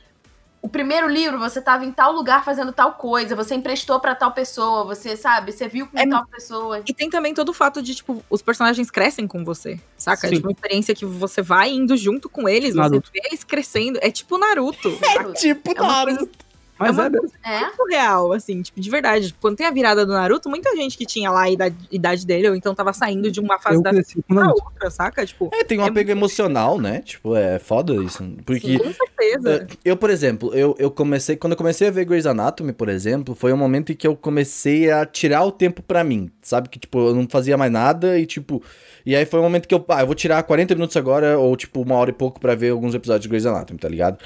O primeiro livro, você tava em tal lugar fazendo tal coisa, você emprestou pra tal pessoa, você, sabe, você viu com É- tal pessoa. E tem também todo o fato de, tipo, os personagens crescem com você, saca? É Sim. tipo uma experiência que você vai indo junto com eles, Naruto. você vê eles crescendo. É tipo Naruto. Tipo, É Naruto. Mas uma é. É? muito real, assim, tipo, de verdade. Tipo, quando tem a virada do Naruto, muita gente que tinha lá a idade, idade dele, ou então tava saindo de uma fase eu da pra outra, saca? Tipo, É, tem um É apego emocional, né? Tipo, é foda isso. Porque. com certeza. É, Eu, por exemplo, eu, eu comecei. Quando eu comecei a ver Grey's Anatomy, por exemplo, foi um momento em que eu comecei a tirar o tempo pra mim. Sabe? Que, tipo, eu não fazia mais nada e, tipo. E aí foi um momento que eu. Ah, eu vou tirar 40 minutos agora, ou, tipo, uma hora e pouco pra ver alguns episódios de Grey's Anatomy, tá ligado?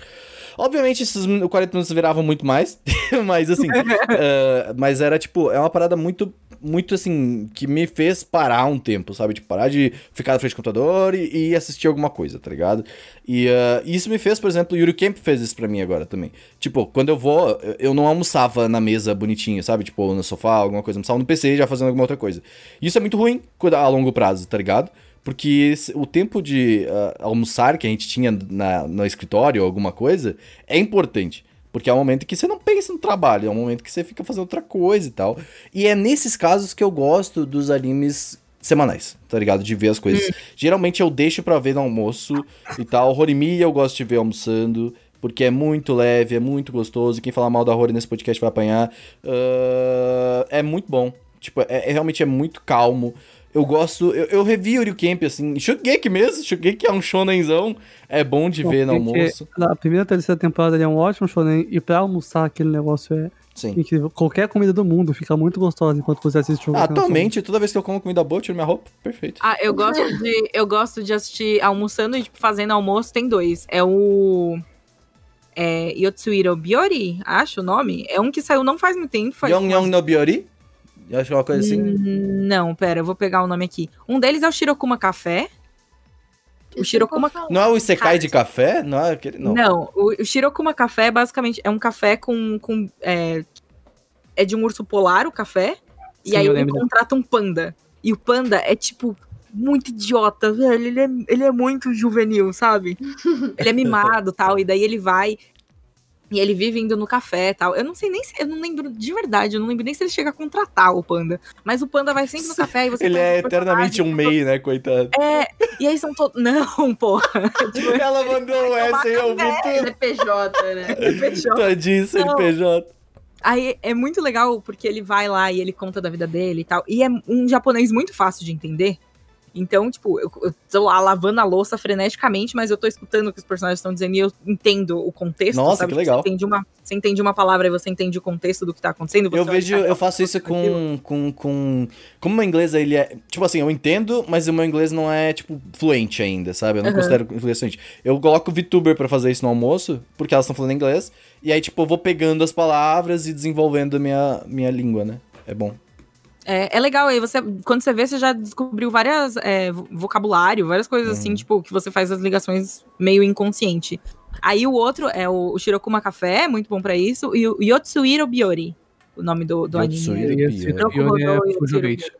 Obviamente, esses min- 40 minutos viravam muito mais, mas assim. é, mas era, tipo, é uma parada muito. Muito assim, que me fez parar um tempo, sabe? Tipo, parar de ficar na frente do computador e, e assistir alguma coisa, tá ligado? E uh, isso me fez, por exemplo, o Yuri Camp fez isso pra mim agora também. Tipo, quando eu vou, eu- não almoçava na mesa bonitinho, sabe? Tipo, no sofá, alguma coisa. Almoçava no PC já fazendo alguma outra coisa. Isso é muito ruim a longo prazo, tá ligado? Porque esse- o tempo de uh, almoçar que a gente tinha na, no escritório ou alguma coisa é importante. Porque é um momento que você não pensa no trabalho, é um momento que você fica fazendo outra coisa e tal. E é nesses casos que eu gosto dos animes semanais, tá ligado? De ver as coisas. Geralmente eu deixo pra ver no almoço e tal. Horimi eu gosto de ver almoçando. Porque é muito leve, é muito gostoso. Quem falar mal da Rory nesse podcast vai apanhar. Ah, é muito bom. Tipo, é, é- realmente é muito calmo. Eu gosto. Eu, eu revi Yuri Camp, assim. Shugeki mesmo. Shugeki é um shonenzão. É bom de ver no almoço. Na primeira e terceira temporada ele é um ótimo shonen e pra almoçar aquele negócio é Sim. incrível. Qualquer comida do mundo fica muito gostosa enquanto você assiste o jogo. Ah, atualmente, toda vez que eu como comida boa, eu tiro minha roupa. Perfeito. Ah, eu gosto de, eu gosto de assistir almoçando e tipo, fazendo almoço, tem dois. É o. É, Yotsuhiro Biori, acho o nome. É um que saiu não faz muito tempo. Faz Yong Yong no Biori? Eu acho que é uma coisa assim. Não, pera, eu vou pegar o nome aqui. Um deles é o Shirokuma Café. O Shirokuma Não é o Isekai de café? Não é aquele. Não. Não, o, o Shirokuma Café é basicamente é um café com. com é, é de um urso polar o café. e Sim, aí eu ele contrata um panda. E o panda é tipo. Muito idiota, velho. Ele é, ele é muito juvenil, sabe? ele é mimado tal. E daí ele vai. E ele vive indo no café tal. Eu não sei nem se. Eu não lembro de verdade. Eu não lembro nem se ele chega a contratar o panda. Mas o panda vai sempre no café e você Ele é eternamente um personagem. MEI, né, coitado? É, e aí são todos. Não, porra. Tipo, Ela mandou essa e eu vi tudo. CNPJ, né? fechou. Tadinho, CNPJ. Aí é muito legal porque ele vai lá e ele conta da vida dele e tal. E é um japonês muito fácil de entender. Então, tipo, eu, eu tô lá lavando a louça freneticamente, mas eu tô escutando o que os personagens estão dizendo e eu entendo o contexto. Nossa, sabe? que legal. Você entende, uma, você entende uma palavra e você entende o contexto do que tá acontecendo. Eu vejo, eu faço isso com, com, com. Como o meu inglês ele é. Tipo assim, eu entendo, mas o meu inglês não é, tipo, fluente ainda, sabe? Eu não Aham. considero inglês fluente. Eu coloco o VTuber pra fazer isso no almoço, porque elas estão falando inglês. E aí, tipo, eu vou pegando as palavras e desenvolvendo a minha, minha língua, né? É bom. É, é legal, aí você, quando você vê, você já descobriu várias é, vo- vocabulário, várias coisas assim, tipo, que você faz as ligações meio inconsciente. Aí o outro é o, o Shirokuma Café, muito bom pra isso, e o Yotsuhiro Biori, o nome do, do Yotsuhiro anime. Biori. Biori é Beach.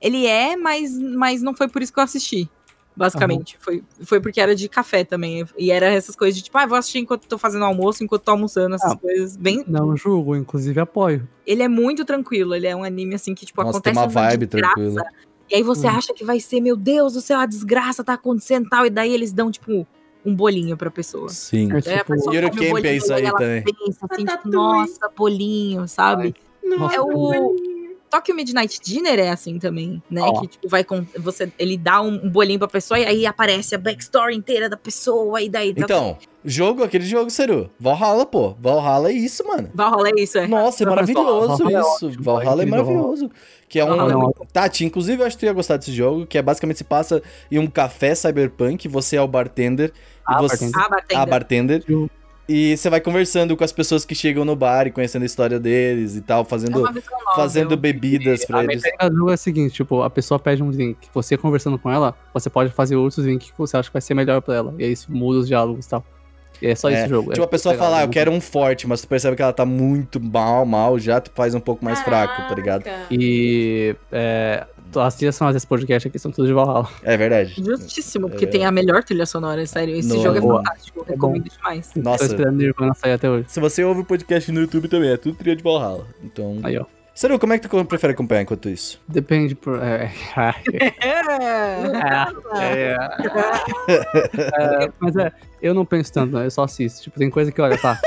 Ele é, mas, mas não foi por isso que eu assisti. Basicamente. Foi, foi porque era de café também. E era essas coisas de tipo, ah, vou assistir enquanto tô fazendo almoço, enquanto tô almoçando, essas Ah. coisas. Bem. Não julgo, inclusive apoio. Ele é muito tranquilo. Ele é um anime assim que, tipo, Nossa, tem acontece uma uma vibe tranquila. E aí você Hum. acha que vai ser, meu Deus do céu, a desgraça tá acontecendo e tal. E daí eles dão, tipo, um bolinho pra pessoa. Sim. É Daí a tipo, pessoa Yuri come o Camp é isso aí também. pensa assim, tipo, nossa, bolinho, sabe? Nossa, É o Tokyo Midnight Dinner é assim também, né? Ó. Que tipo, vai com. Você, ele dá um, um bolinho pra pessoa e aí aparece a backstory inteira da pessoa e daí. tá- Então, jogo, aquele jogo, Seru. Valhalla, pô. Valhalla é isso, mano. Valhalla é isso, é. Nossa, é maravilhoso Valhalla é isso. ótimo, Valhalla é incrível, maravilhoso. Que é um. Valhalla é Tati, inclusive eu acho que tu ia gostar desse jogo, que é basicamente se passa em um café cyberpunk, você é o bartender. Ah, e você... Ah, batendo. a bartender. E você vai conversando com as pessoas que chegam no bar e conhecendo a história deles e tal, é fazendo, nova. fazendo bebidas pra A eles. do jogo é a seguinte, tipo, a pessoa pede um drink, você conversando com ela, você pode fazer outros drinks que você acha que vai ser melhor pra ela. E aí isso muda os diálogos e tal. É só É, esse jogo. Tipo, a pessoa fala, ah, é eu quero um forte, mas tu percebe que ela tá muito mal, mal, já tu faz um pouco mais fraco, tá ligado? Caraca. E é, as trilhas sonoras desse podcast aqui são tudo de Valhalla. É verdade. Justíssimo, porque É. tem a melhor trilha sonora, sério. Esse No- jogo é Boa. fantástico, É recomendo demais. Nossa. Tô esperando Nirvana sair até hoje. Se você ouve o podcast no YouTube também, é tudo trilha de Valhalla. Então. Aí, ó. Sério, como é que tu prefere acompanhar enquanto isso? Depende por. É, é, é, mas é, eu não penso tanto, né? Eu só assisto. Tipo, tem coisa que, olha, tá.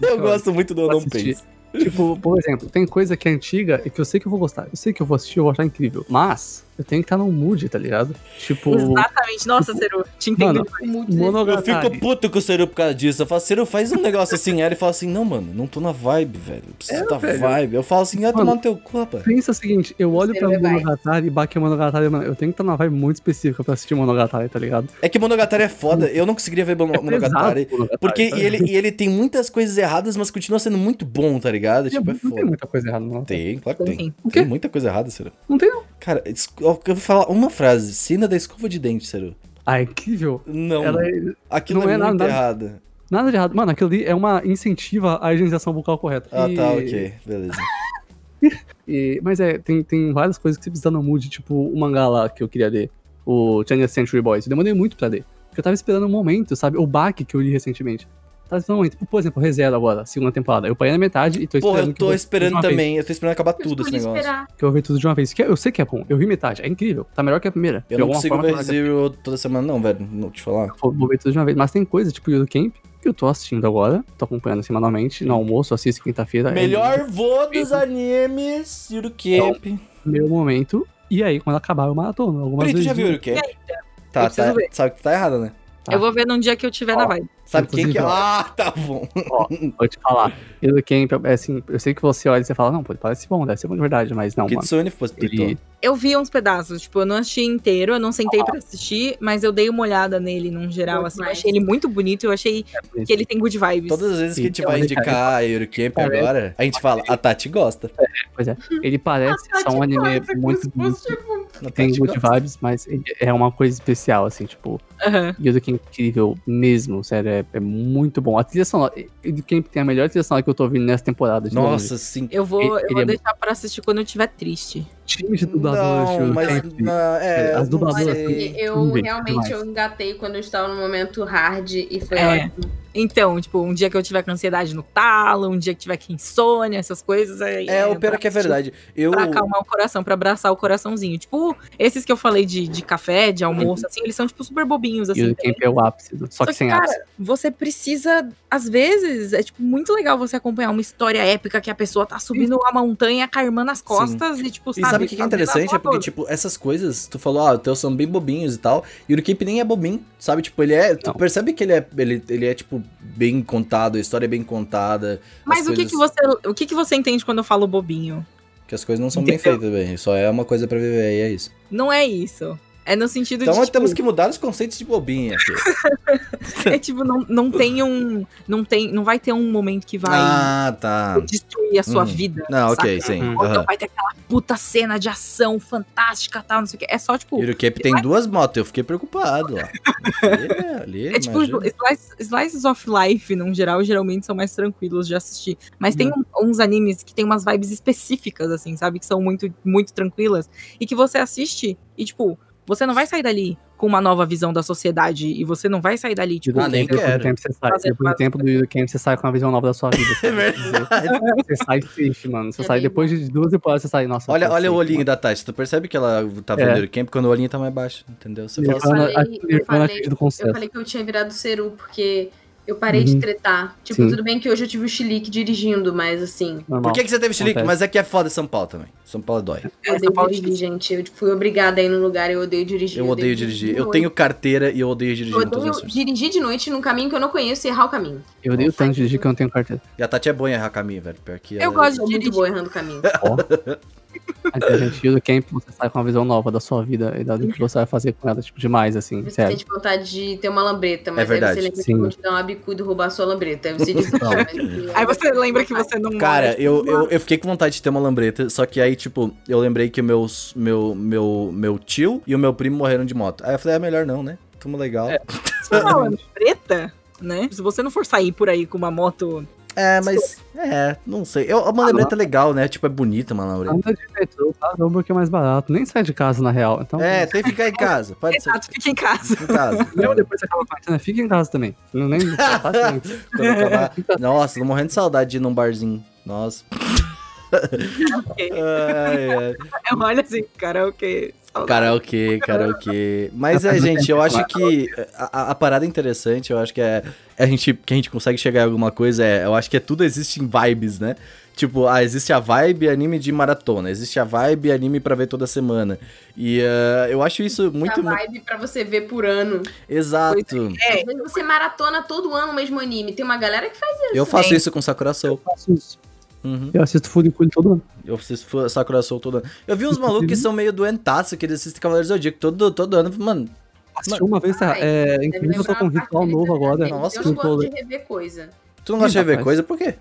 Eu gosto muito do Não assistir. Pense. Tipo, por exemplo, tem coisa que é antiga e que eu sei que eu vou gostar. Eu sei que eu vou assistir, eu vou achar incrível. Mas eu tenho que estar num mood, tá ligado? Tipo, Exatamente. Nossa, Seru, te entendo. Mano, demais. Eu Monogatari. fico puto com o Seru por causa disso. Eu falo, Seru, faz um negócio assim. Aí ele fala assim: Não, mano, não tô na vibe, velho. Eu preciso É, da velho. vibe. Eu falo assim: Ah, tomar no teu cu, rapaz. Pensa o seguinte, eu olho Você pra vai. Monogatari e Bakemonogatari, mano, eu tenho que estar numa vibe muito específica pra assistir Monogatari, tá ligado? É que Monogatari é foda. Eu não conseguiria ver É Monogatari. Monogatari, Porque tá ele, e ele tem muitas coisas erradas, mas continua sendo muito bom, tá ligado? Tipo, é não tem foda. muita coisa errada, não. Tem, claro que tem. Tem. O quê? Tem muita coisa errada, Seru. Não tem, não. Cara, eu vou falar uma frase. Cena da escova de dente, Seru. Ah, é incrível. Não. Ela é Aquilo não é, é nada- muito nada- errado. nada de errado. Mano, aquilo ali é uma incentiva à higienização bucal correta. Ah, E- tá, ok. Beleza. e- mas é, tem, tem várias coisas que você precisa no mood, tipo o mangá lá que eu queria ler, o 20th Century Boys. Eu demorei muito pra ler. Porque eu tava esperando um momento, sabe? O baque que eu li recentemente. Um momento. Por exemplo, ReZero agora, segunda temporada. Eu parei na metade e tô Porra, esperando. eu que tô esperando uma vez. também. Eu tô esperando acabar Eu tudo esse negócio. esperar. Que eu ver tudo de uma vez. Que eu sei que é bom. Eu vi metade. É incrível. Tá melhor que a primeira. Eu De não alguma consigo forma, ver tá a Zero toda semana, não, velho. Não te falar. Vou vou ver tudo de uma vez. Mas tem coisa, tipo Yudo Camp, que eu tô assistindo agora. Tô acompanhando semanalmente. No almoço, assisto quinta-feira. é Melhor voo dos animes, Yuru Camp. meu momento. E aí, quando acabar, eu maratono. Algumas vezes. já viu o Camp? Tá, Eu tá, ver. sabe que tá errado, né? Tá. Eu vou ver num dia que eu tiver na vibe. Sabe quem que é? Ah, tá bom. Vou te falar. E do Camp, é assim, eu sei que você olha e você fala, não, pô, parece bom, deve ser bom de verdade, mas não, mano. Kitsune fosse Ele, Eu vi uns pedaços, tipo, eu não assisti inteiro, eu não sentei pra assistir, mas eu dei uma olhada nele num geral, Muito assim. Eu mais. achei ele muito bonito, eu achei que ele tem good vibes. Todas as vezes que a gente Então, vai indicar a Eurocamp agora, a gente fala, a Tati gosta. Pois é, ele parece só um anime muito bonito, A tem good gosta. vibes, mas ele é uma coisa especial, assim, tipo, e o do Camp é incrível mesmo, sério, é, é muito bom. A trilha sonora, e do Camp tem a melhor trilha sonora que eu tô ouvindo nessa temporada de. Nossa, sim. Eu vou, eu Ele vou é- deixar pra assistir quando eu estiver triste. Time de dubladores, Não, mas é, As dubladoras. Eu realmente eu engatei quando eu estava no momento hard e foi É. ótimo. Então, tipo, um dia que eu tiver com ansiedade no talo, um dia que tiver com insônia, essas coisas. Aí, É, o pior é que é verdade. Eu, Pra acalmar o coração, pra abraçar o coraçãozinho. Tipo, esses que eu falei de, de café, de almoço, assim, eles são, tipo, super bobinhos, E assim. o do Camp é o ápice, do- só que sem cara, ápice. você precisa, às vezes, é tipo muito legal você acompanhar uma história épica que a pessoa tá subindo uma montanha com a irmã nas costas e, tipo, E sabe? Sabe o que, que é interessante? É porque, tipo, essas coisas, tu falou, ah, os teus são bem bobinhos e tal. E o Camp nem é bobinho, sabe? Tipo, ele é. Tu Não. percebe que ele é, ele, ele é, tipo, bem contado, a história é bem contada. Mas as o que, coisas- que você. O que, que você entende quando eu falo bobinho? Que as coisas não são bem Entendeu? feitas, bem. Só é uma coisa pra viver, e é isso. Não é isso. É no sentido Então de. Tipo, temos que mudar os conceitos de bobinho aqui. É tipo, não, não tem um. Não tem. Não vai ter um momento que vai ah, tá. destruir a sua Hum. vida. Não, ok, sim. Hum. Ou então vai ter aquela puta cena de ação fantástica tal, não sei o que. É só, tipo. E o Camp tem duas motos, eu fiquei preocupado lá. Ali, ali, É tipo, imagina. slice- slices of life, no geral, geralmente são mais tranquilos de assistir. Mas tem um- uns animes que tem umas vibes específicas, assim, sabe? Que são muito, muito tranquilas. E que você assiste e, tipo, você não vai sair dali com uma nova visão da sociedade. E você não vai sair dali, E tipo, Ah, nem quero. tempo você sai. Fazer- Depois do tempo do Camp você sai com uma visão nova da sua vida. É. Você sai triste, mano. Você É sai depois de duas temporadas, você sai, nossa. Olha, tô olha o olhinho mano. da Tati. Tu percebe que ela tá É. vendo o Camp quando o olhinho tá mais baixo, entendeu? Você fala assim, Eu falei- eu falei- Eu falei que eu tinha virado Seru, porque eu parei de Uhum. tretar. Tipo, Sim. tudo bem que hoje eu tive o Chilique dirigindo, mas assim. Por Normal. que, que você teve chilique? Mas é que é foda São Paulo também. São Paulo dói. Eu É, odeio São Paulo é dirigir, gente. Eu fui obrigada a ir no lugar, eu odeio dirigir. Eu odeio dirigir. Eu de tenho carteira e eu odeio dirigir Eu odeio dirigir de noite num caminho que eu não conheço e errar o caminho. Eu odeio tanto de dirigir que eu não tenho carteira. E a Tati é boa em errar caminho, velho. Pior que Eu ela- gosto de muito dirigir. boa errando o caminho. Mas a gente do Camp, você sai com uma visão nova da sua vida e da- do que você vai fazer com ela, tipo, demais, assim, Você sério. sente vontade de ter uma lambreta, mas É verdade, aí você lembra sim. que vão te dar uma bicuda e roubar a sua lambreta. Aí você diz, Não. mas- Aí você lembra que você não Cara, mora, eu, tipo, eu, eu fiquei com vontade de ter uma lambreta, só que aí, tipo, eu lembrei que meus, meu, meu, meu tio e o meu primo morreram de moto. Aí eu falei, é melhor não, né? Tamo legal. É, Você fala preta, né? Se você não for sair por aí com uma moto. Mas. É, não sei. Eu, uma lambreta é legal, né? Tipo, é bonita uma lambreta. Anda de metrô, tá? Não, porque é mais barato. Nem sai de casa, na real. Então, É, tem que ficar em casa. Pode ser. Exato, fica em casa. Em casa. Mesmo depois você acaba a quarentena, fica em casa também. Não nem. Quando acabar- Nossa, tô morrendo de saudade de ir num barzinho. Nossa. Ok. Ai, ai. Olha assim, karaokê. saudade. Karaokê, karaokê. Mas é, gente, eu acho que a, a- parada interessante, eu acho que é a gente, que a gente consegue chegar em alguma coisa, é, eu acho que é tudo existe em vibes, né? Tipo, ah, existe a vibe anime de maratona, existe a vibe anime pra ver toda semana. E ah, eu acho isso muito. a vibe pra você ver por ano. Exato. É, você maratona todo ano o mesmo anime. Tem uma galera que faz isso. Eu faço Sim. isso com Sakura Soul. Eu faço isso. Uhum. Eu assisto Furikuri todo ano. Eu assisto Sakura Soul todo ano. Eu vi uns malucos que são meio doentaços, que eles assistem Cavaleiros do Zodíaco todo, todo ano. Mano, Assisti uma vez, tá? Ai, É, inclusive eu tô com um ritual novo agora. Nossa, Eu não eu gosto de rever coisa. tu não gosta de rever coisa? Por quê?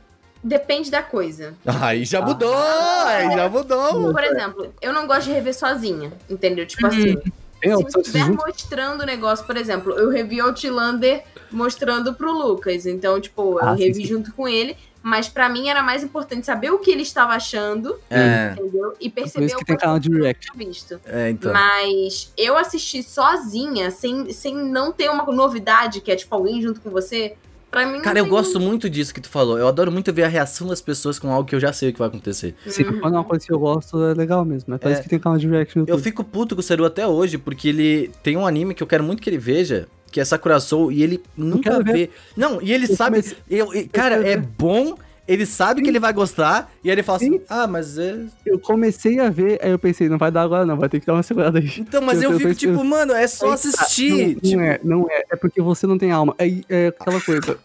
Depende da coisa. Aí já mudou! Aí já mudou! Por exemplo, eu não gosto de rever sozinha, entendeu? Tipo assim, Tem a se estiver mostrando o negócio, por exemplo, eu revi Outlander mostrando pro Lucas. Então, tipo, eu Ah, sim, revi sim. junto com ele. Mas pra mim era mais importante saber o que ele estava achando, É, entendeu? E perceber isso que o tem canal de eu react. tinha visto. é, então. Mas eu assisti sozinha, sem, sem não ter uma novidade, que é tipo alguém junto com você, pra mim não Cara, eu gosto muito disso que tu falou. Eu adoro muito ver a reação das pessoas com algo que eu já sei o que vai acontecer. Se Uhum. quando é uma coisa que eu gosto, é legal mesmo. É por É. isso que tem canal de react no Eu fico puto com o Seru até hoje, porque ele tem um anime que eu quero muito que ele veja, que é Sakura Soul, e ele nunca quero ver. vê. Não, e ele Eu sabe. comecei- Eu, e- cara, quero é bom, ele sabe que ele vai gostar, e aí ele fala assim, Sim. ah, mas é... Eu comecei a ver, aí eu pensei, não vai dar agora não, vai ter que dar uma segurada aí. Então, mas eu, Eu- eu fico tô- tipo, mano, é só Aí tá, assistir. Não, tipo, não é, não é. É porque você não tem alma. É, é aquela coisa.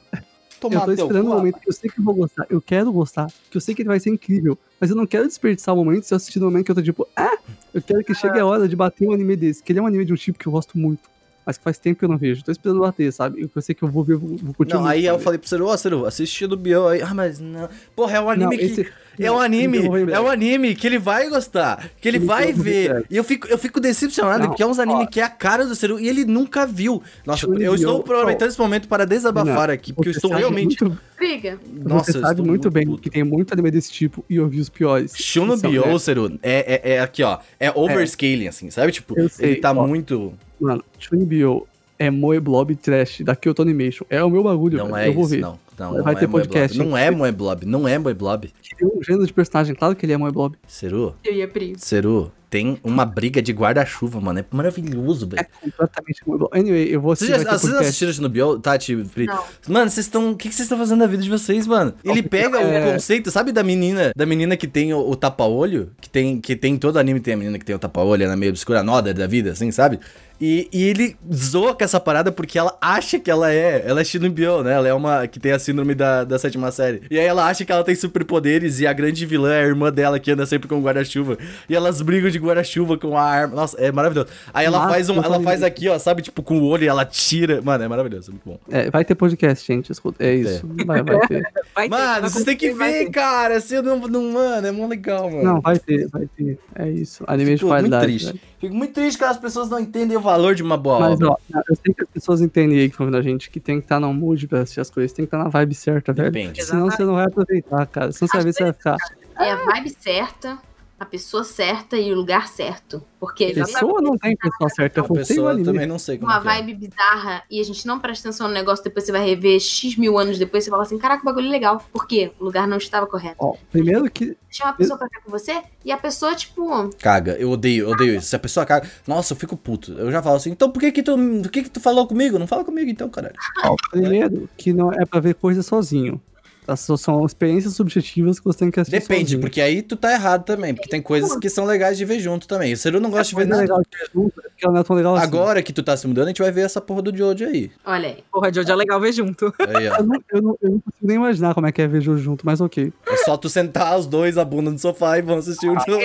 tomar eu tô esperando o momento que eu sei que eu vou gostar. Eu quero gostar. Que eu sei que ele vai ser incrível. Mas eu não quero desperdiçar o momento se eu assistir no momento que eu tô tipo, ah, eu quero que chegue a hora de bater um anime desse. Que ele é um anime de um tipo que eu gosto muito. Mas que faz tempo que eu não vejo. Tô esperando bater, sabe? Eu sei que eu vou ver, vou, vou curtir Não, muito, aí eu sabe? falei pro Ciro, ó, Ciro, assisti do Biel aí. Ah, mas não. Porra, é um anime Não, que. esse- É um anime, então eu é lembrar. um anime que ele vai gostar, que ele Então vai eu vou ver. E eu fico, eu fico decepcionado, Não, porque é uns anime ó. que é a cara do Ciro e ele nunca viu. Nossa, Shun eu estou Bio- aproveitando esse momento para desabafar Não, aqui, porque eu estou realmente. Muito, Briga. Nossa, você eu sabe estou muito bem puto. que tem muito anime desse tipo e eu vi os piores. Shuno que são, Bio, né? Ciro, é, é, é aqui, ó. É overscaling, assim, sabe? Tipo, Eu sei, ele tá ó. muito. Mano, Chunibyo é Moe Blob Trash da Kyoto Animation. É o meu bagulho, Não é eu vou isso, ver. não. Não, Vai não ter é podcast. Não é Moe Blob, não é Moe Blob. Tem um gênero de personagem, claro que ele é Moe Blob. Ciro, Eu ia Pri. Ciro, tem uma briga de guarda-chuva, mano. É maravilhoso, velho. É completamente Blob. Anyway, eu vou Vocês assistir. já vocês podcast. assistiram Chernobyl, Tati? Pri? Não. Mano, vocês estão. O que que vocês estão fazendo na vida de vocês, mano? Ele pega É. o conceito, sabe da menina, da menina que tem o, o tapa-olho? Que tem, que tem todo anime tem a menina que tem o tapa-olho, ela é meio obscura, noda da vida, assim, sabe? E, e ele zoa com essa parada porque ela acha que ela é. Ela é Shinobiou, né? Ela é uma que tem a síndrome da, da sétima série. E aí ela acha que ela tem superpoderes e a grande vilã é a irmã dela que anda sempre com o guarda-chuva. E elas brigam de guarda-chuva com a arma. Nossa, é maravilhoso. Aí ela Nossa, faz um. Ela faz aqui, ó, sabe? Tipo, com o olho e ela tira. Mano, é maravilhoso, é muito bom. É, vai ter podcast, gente. Escuta. É isso. Vai, vai ter. Vai ter, Mano, vocês têm que ver, ter. cara. Você não, não. Mano, é mó legal, mano. Não, vai ter, vai ter. É isso. Anime de Fico muito qualidade. triste. velho. Fico muito triste que as pessoas não entendem o valor de uma boa Mas, obra. ó, eu sei que as pessoas entendem aí que estão vendo a gente que tem que estar no mood pra assistir as coisas, tem que estar na vibe certa, velho. Depende. Senão você não vai aproveitar, cara. Senão você vai ver se vai ficar. É a vibe certa, a pessoa certa e o lugar certo. Porque vezes Pessoa não tem pessoa certa. A Eu pessoa anime. também não sei como uma é é. vibe bizarra e a gente não presta atenção no negócio, depois você vai rever X mil anos depois, você fala assim, caraca, o bagulho é legal. Por quê? O lugar não estava correto. Ó, primeiro que. Deixa uma pessoa pra ficar com você e a pessoa, tipo, Caga, eu odeio, eu odeio isso. Se a pessoa caga, nossa, eu fico puto. Eu já falo assim, então por que que tu, por que que tu falou comigo? Não fala comigo então, caralho. Ó, primeiro que não é pra ver coisa sozinho. As- São experiências subjetivas que você tem que assistir Depende, sozinho. porque aí tu tá errado também. Porque tem coisas que são legais de ver junto também. O Seru não gosta de ver Coisa nada. legal de ver junto, é porque ela não é tão legal assim. Agora que tu tá se mudando, a gente vai ver essa porra do Jojo aí. olha aí. Porra, Jojo é legal ver junto. Aí. Eu não, eu, não, eu não consigo nem imaginar como é que é ver Jojo junto, mas ok. É só tu sentar os dois a bunda no sofá e vão assistir o Jojo.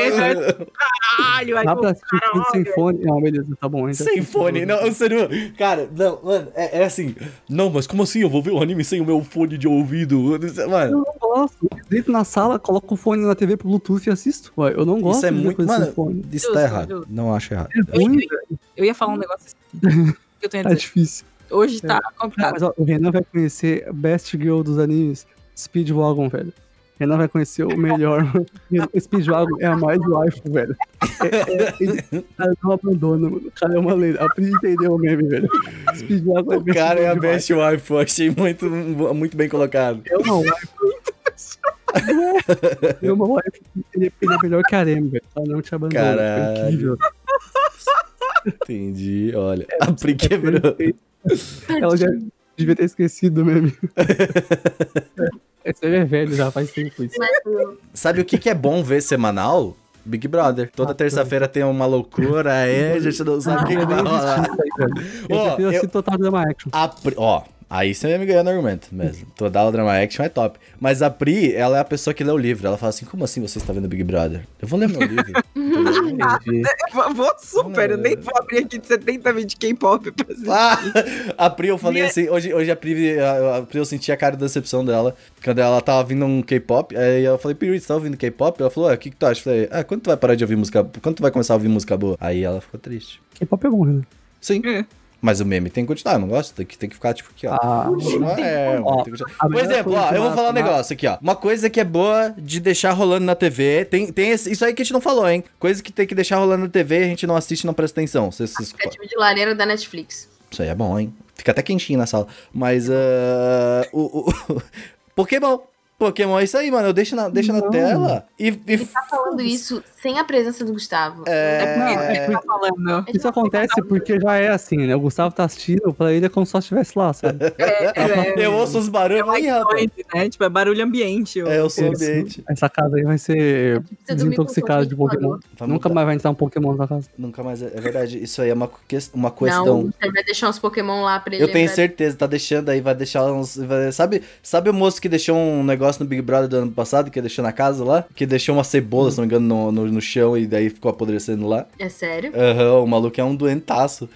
Caralho, aí Dá pra assistir tudo sem caralho. fone? Não, beleza, tá bom. Sem fone. tudo. Não, o Seru, cara, não, mano, é, é assim. Não, mas como assim? Eu vou ver o anime sem o meu fone de ouvido? Mano, Eu não gosto. Eu Deito na sala, coloco o fone na TV pro Bluetooth e assisto. Ué, eu não gosto isso é muito. Mano, fone. isso tá errado. justo. Não acho errado. É ruim, velho. Eu ia falar um negócio assim. que eu tenho a Tá dizer. difícil. Hoje tá Não, complicado. mas ó, o Renan vai conhecer Best Girl dos animes, Speedwagon, velho. Renan vai conhecer o melhor. Speedwagon é a mais life, velho. É, é, o cara não abandona, mano. O cara é uma lenda. A Pri entendeu o meme, velho. Speedwagon é O cara é a best wife, eu achei muito, muito bem colocado. É uma wife. É uma wife. Ele, é melhor que a Arem, velho. Ela não te abandona. tipo, é Caralho. Entendi, olha. A Pri quebrou. Ela já devia ter esquecido o meme. Esse meme é velho já, faz tempo isso. Sabe o que, que é bom ver semanal? Big Brother. Toda terça-feira tem uma loucura, aí a gente não sabe o que, vai rolar. Eu prefiro eu- Total Drama Action. A Pri, ó, aí você me ganhou no argumento mesmo. Toda drama action é top. Mas a Pri, ela é a pessoa que lê o livro. Ela fala assim: como assim você está vendo Big Brother? Eu vou ler meu livro. Entendi. Vou- Vou super, eu nem vou abrir aqui de 70 vídeos de K-pop. Ah, a Pri, eu falei Minha- assim, hoje, hoje a, Pri, a, a Pri, eu senti a cara da decepção dela, quando ela tava ouvindo um K-pop, aí eu falei, Pri, você tá ouvindo K-pop? Ela falou, ah, o que que tu acha? Eu falei, ah, quando tu vai parar de ouvir música, quando tu vai começar a ouvir música boa? Aí ela ficou triste. K-pop é bom, né? Sim, É. mas o meme tem que continuar, eu não gosto, tem que, tem que ficar tipo aqui, ó. Ah, Não é, Ó, tem que continuar. a Por exemplo, ó, eu vou falar um negócio aqui, ó. Uma coisa que é boa de deixar rolando na TV, tem, tem esse- isso aí que a gente não falou, hein? Coisa que tem que deixar rolando na TV, a gente não assiste e não presta atenção. Vocês, vocês- aplicativo de lareira da Netflix. Isso aí é bom, hein? Fica até quentinho na sala. Mas, ah, o, o- Pokémon. Pokémon é isso aí, mano. Eu deixo na, deixo na Não. tela e. e Ele tá falando isso sem a presença do Gustavo. É. Não, é tá falando. Isso acontece porque já é assim, né? O Gustavo tá assistindo, pra ele é como se só estivesse lá, sabe? eu ouço os barulhos falo, ih, rapaz. Né? Tipo, é barulho ambiente. ó. É, eu sou ambiente. Essa casa aí vai ser dormir com desintoxicada de Pokémon. Vai Nunca mudar. mais vai entrar um Pokémon na casa. Nunca mais. É é verdade. Isso aí é uma, uma Não, questão. você vai deixar uns Pokémon lá pra ele Eu tenho certeza, tá deixando aí, vai deixar uns. vai- sabe, sabe o moço que deixou um negócio no Big Brother do ano passado, que deixou na casa lá? Que deixou uma cebola, se não me engano, no, no, no chão e daí ficou apodrecendo lá? É sério? Aham, o maluco é um doentaço.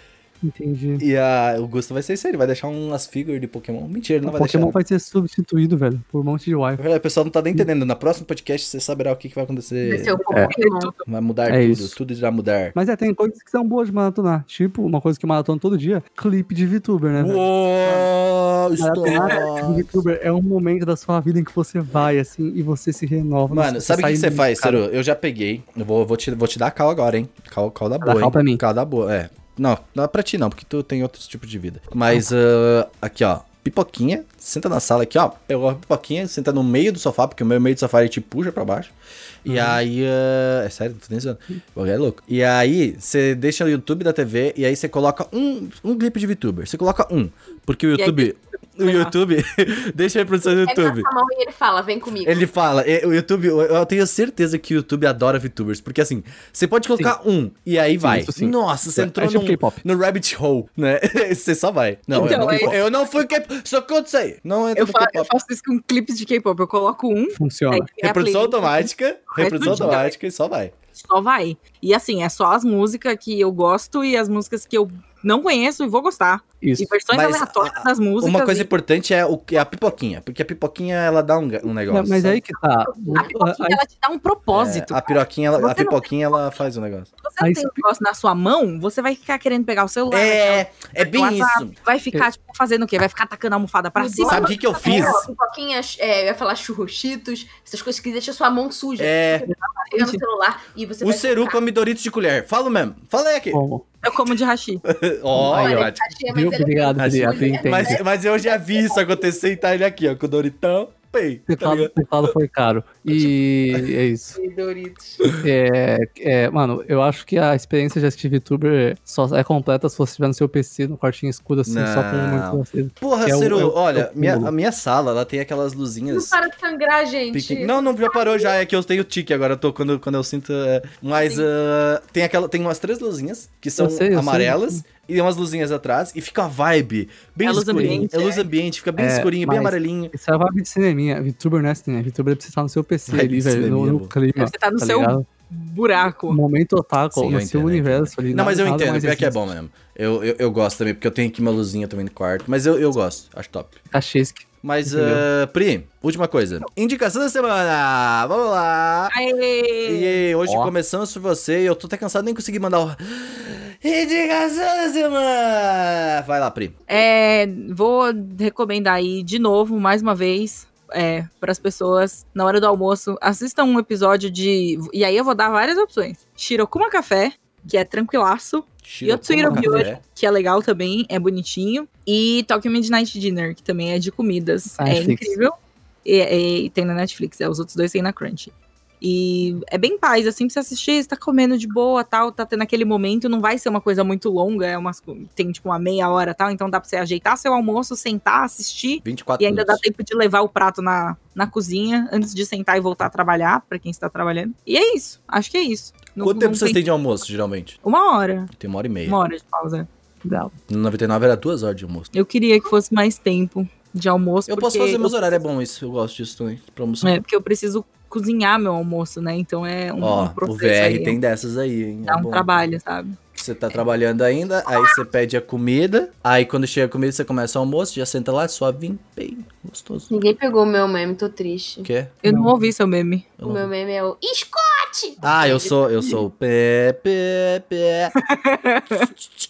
Entendi. E a, o Gusto vai ser isso aí, ele vai deixar umas figuras de Pokémon. Mentira, ele não o vai Pokémon deixar. vai ser substituído, velho, por um monte de Na Wi-Fi. verdade, O pessoal não tá nem entendendo. Na próxima podcast você saberá o que, que vai Vai acontecer. ser o Pokémon. Vai mudar É tudo, isso. tudo irá mudar. Mas é, tem coisas que são boas de maratonar. Tipo, uma coisa que eu maratono todo dia, clipe de VTuber, né? Uou, Maratonar de VTuber é um momento da sua vida em que você vai, assim, e você se renova. Mano, sabe o que você faz, Ciro? Eu já peguei. Eu vou, vou, te, vou te dar cal agora, hein? Cal, cal da Dá boa, cal hein? pra mim. Cal da boa, é. Não, não é pra ti não, porque tu tem outros tipos de vida. Mas, ah, aqui, ó. Pipoquinha, senta na sala aqui, ó. Pegou a pipoquinha, senta no meio do sofá, porque o meu meio do sofá ele te puxa pra baixo. E Uhum. aí, ah, é sério, não tô nem zoando. O é louco. E aí, você deixa no YouTube da TV e aí você coloca um, um clipe de VTuber. Você coloca um. Porque o YouTube. O YouTube. deixa a reprodução do YouTube. sua mão e ele fala, vem comigo. Ele fala, é, o YouTube, eu- tenho certeza que o YouTube adora VTubers, porque assim, você pode colocar um e aí vai. isso sim. Nossa, você É, entrou é tipo no, K-pop. no rabbit hole, né? você só vai. Não, Então, eu, não, é- eu não fui K-pop, só conta isso aí. Não entra Eu, no fa eu faço isso com clipes de K-pop. Eu coloco um, Funciona. Reprodução automática, reprodução automática e só vai. Só vai. E assim, é só as músicas que eu gosto e as músicas que eu não conheço e vou gostar. Isso. E versões Mas aleatórias a- das músicas. Uma coisa e- importante é, o, é a pipoquinha, porque a pipoquinha ela dá um, um negócio. Não, mas aí que tá. A pipoquinha, a- ela te dá um propósito. É, a piroquinha, ela, a Você pipoquinha ela faz o negócio. Se você Aí tem você- um negócio na sua mão, você vai ficar querendo pegar o celular. É, é bem ficar- isso. Vai ficar, tipo, fazendo o quê? Vai ficar atacando a almofada pra cima? Sabe o que, que eu fiz? É, pipoquinha, é, eu ia falar churrochitos, essas coisas que deixam sua mão suja. É, no celular e você o Ceru ficar- come Doritos de colher. Fala mesmo. Fala aí aqui. Como? Eu como de hashi. Ó, Olha, ótimo. Tati, Obrigado. Mas, mas eu já vi isso acontecer e tá ele aqui, ó, com o Doritão. Pei, O tá teclado, ligado? teclado foi caro. E é isso. Doritos. É, é, mano, eu acho que a experiência de assistir VTuber só é completa se você estiver no seu PC, no quartinho escuro, assim, só com Não. muito aceso. Porra, Que é o- Ciro, é o- olha, é minha, a minha sala, ela tem aquelas Não luzinhas. para de sangrar, gente. pequen- Não, não, já parou já, é que eu tenho tique agora, eu tô, quando, quando eu sinto... é, Mas ah, tem, aquela, tem umas três luzinhas, que são Eu sei, eu sei. E umas luzinhas atrás, e fica a vibe bem É luz escurinho. ambiente, é luz é. ambiente, fica bem É, escurinho, bem amarelinho. Isso é a vibe de cineminha. VTuber não é cinema. VTuber precisa estar no seu PC Vibe ali, velho, no, no clima. Você tá no seu ligado? buraco. Momento otaku, Sim, no seu universo ali. Não, mas eu entendo, pior que é bom mesmo. Eu, eu, eu gosto também, porque eu tenho aqui uma luzinha também no quarto, mas eu, eu gosto, acho top. Cachesque. Mas, ah, Pri, última coisa. Indicação da semana! Vamos lá! Aê! E hoje Ó. começamos por você e eu tô até cansado nem consegui mandar o. Indicação da semana! Vai lá, Pri. É, vou recomendar aí de novo, mais uma vez, é, para as pessoas, na hora do almoço, assistam um episódio de. E aí eu vou dar várias opções: Shirokuma Café, que é tranquilaço, Yotsuhiro Café. Byori, que é legal também, é bonitinho, e Tokyo Midnight Dinner, que também é de comidas. Ah, é incrível. E, e- e tem na Netflix, é, os outros dois tem na Crunch. E é bem paz, assim, pra você assistir, você tá comendo de boa, tal, tá tendo aquele momento, não vai ser uma coisa muito longa, é umas, tem tipo uma meia hora, tal, então dá pra você ajeitar seu almoço, sentar, assistir, 24 e ainda dá minutos. tempo de levar o prato na, na cozinha, antes de sentar e voltar a trabalhar, pra quem está trabalhando. E é isso, acho que é isso. Não- Quanto tempo vocês têm de almoço, geralmente? Uma hora, Tem uma hora e meia. uma hora de pausa. Não. No 99 era duas horas de almoço. Eu queria que fosse mais tempo de almoço. Eu posso fazer meus eu- horários, é bom isso. Eu gosto disso também. Pra almoçar. É, porque eu preciso cozinhar meu almoço, né? Então é um, Ó, um o VR aí, tem dessas aí, hein? Dá É um bom. trabalho, sabe? Você tá trabalhando ainda, aí você pede a comida, aí quando chega a comida você começa o almoço, já senta lá, suavinho, bem gostoso. Ninguém pegou o meu meme, tô triste. O quê? Eu não, Não. ouvi seu meme. Eu O meu vi. meme é o Scott! Ah, eu sou, eu sou o pé, pé, pé.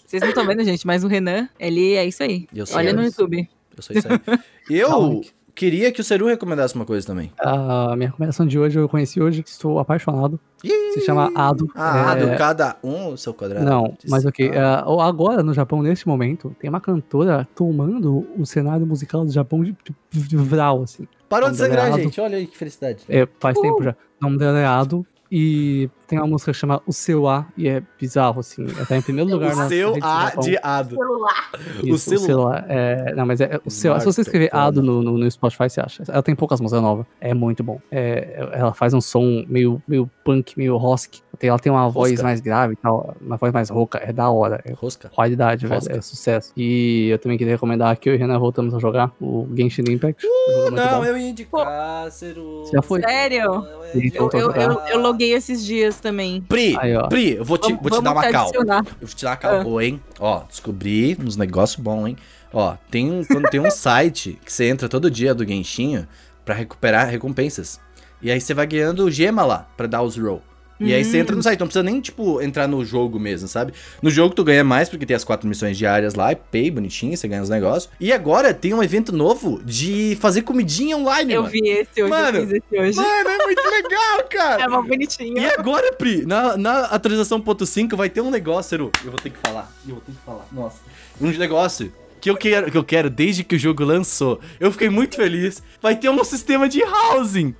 Vocês não estão vendo, gente, mas o Renan, ele é isso aí. Eu sou Olha no isso. YouTube. Eu sou isso aí. Eu. Queria que o Seru recomendasse uma coisa também. A minha recomendação de hoje, eu conheci hoje, estou apaixonado. Ih! Se chama Ado. Ah, É, do cada um o seu quadrado. Não, mas ok. Ah. é, agora, no Japão, neste momento, tem uma cantora tomando o cenário musical do Japão de, de, de vral, assim. Parou de é sangrar, Ado. gente. Olha aí que felicidade. É, faz tempo já. O nome dela é Ado. E tem uma música que chama O Seu A, e é bizarro, assim. Ela tá em primeiro lugar na O seu A de ado. Celular. o Isso, celular. É, não, mas é, o seu, se você escrever Ado no, no, no Spotify, você acha. Ela tem poucas músicas novas. É muito bom. É, ela faz um som meio, meio punk, meio rock. Tem, ela tem uma voz mais grave e tal, uma voz mais rouca. É da hora. É Rosca. qualidade, velho. Rosca. É sucesso. E eu também queria recomendar que eu e o Renan voltamos a jogar o Genshin Impact. Muito Não, eu ia indicar, Ceru. Já foi? Sério? Eu, eu, eu, eu loguei esses dias também. Pri, Aí, ó. Pri, eu vou te, Vamos- vou te dar uma te cal. adicionar. Eu vou te dar uma cal boa, hein? Ó, descobri uns negócios bons, hein? Ó, tem um, quando tem um site que você entra todo dia do Genshin pra recuperar recompensas. E aí você vai ganhando gema lá pra dar os roll. E aí você entra no site, não precisa nem, tipo, entrar no jogo mesmo, sabe? No jogo tu ganha mais, porque tem as quatro missões diárias lá, é pay, bonitinho, você ganha os negócios. E agora tem um evento novo de fazer comidinha online, Eu mano. vi esse hoje, Mano, eu fiz esse hoje. Mano, é muito legal, cara! É uma bonitinha. E agora, Pri, na, na atualização ponto .5 vai ter um negócio, Seru. Eu vou ter que falar. Eu vou ter que falar. Nossa. Um negócio que eu quero, que eu quero desde que o jogo lançou. Eu fiquei muito feliz. Vai ter um sistema de housing.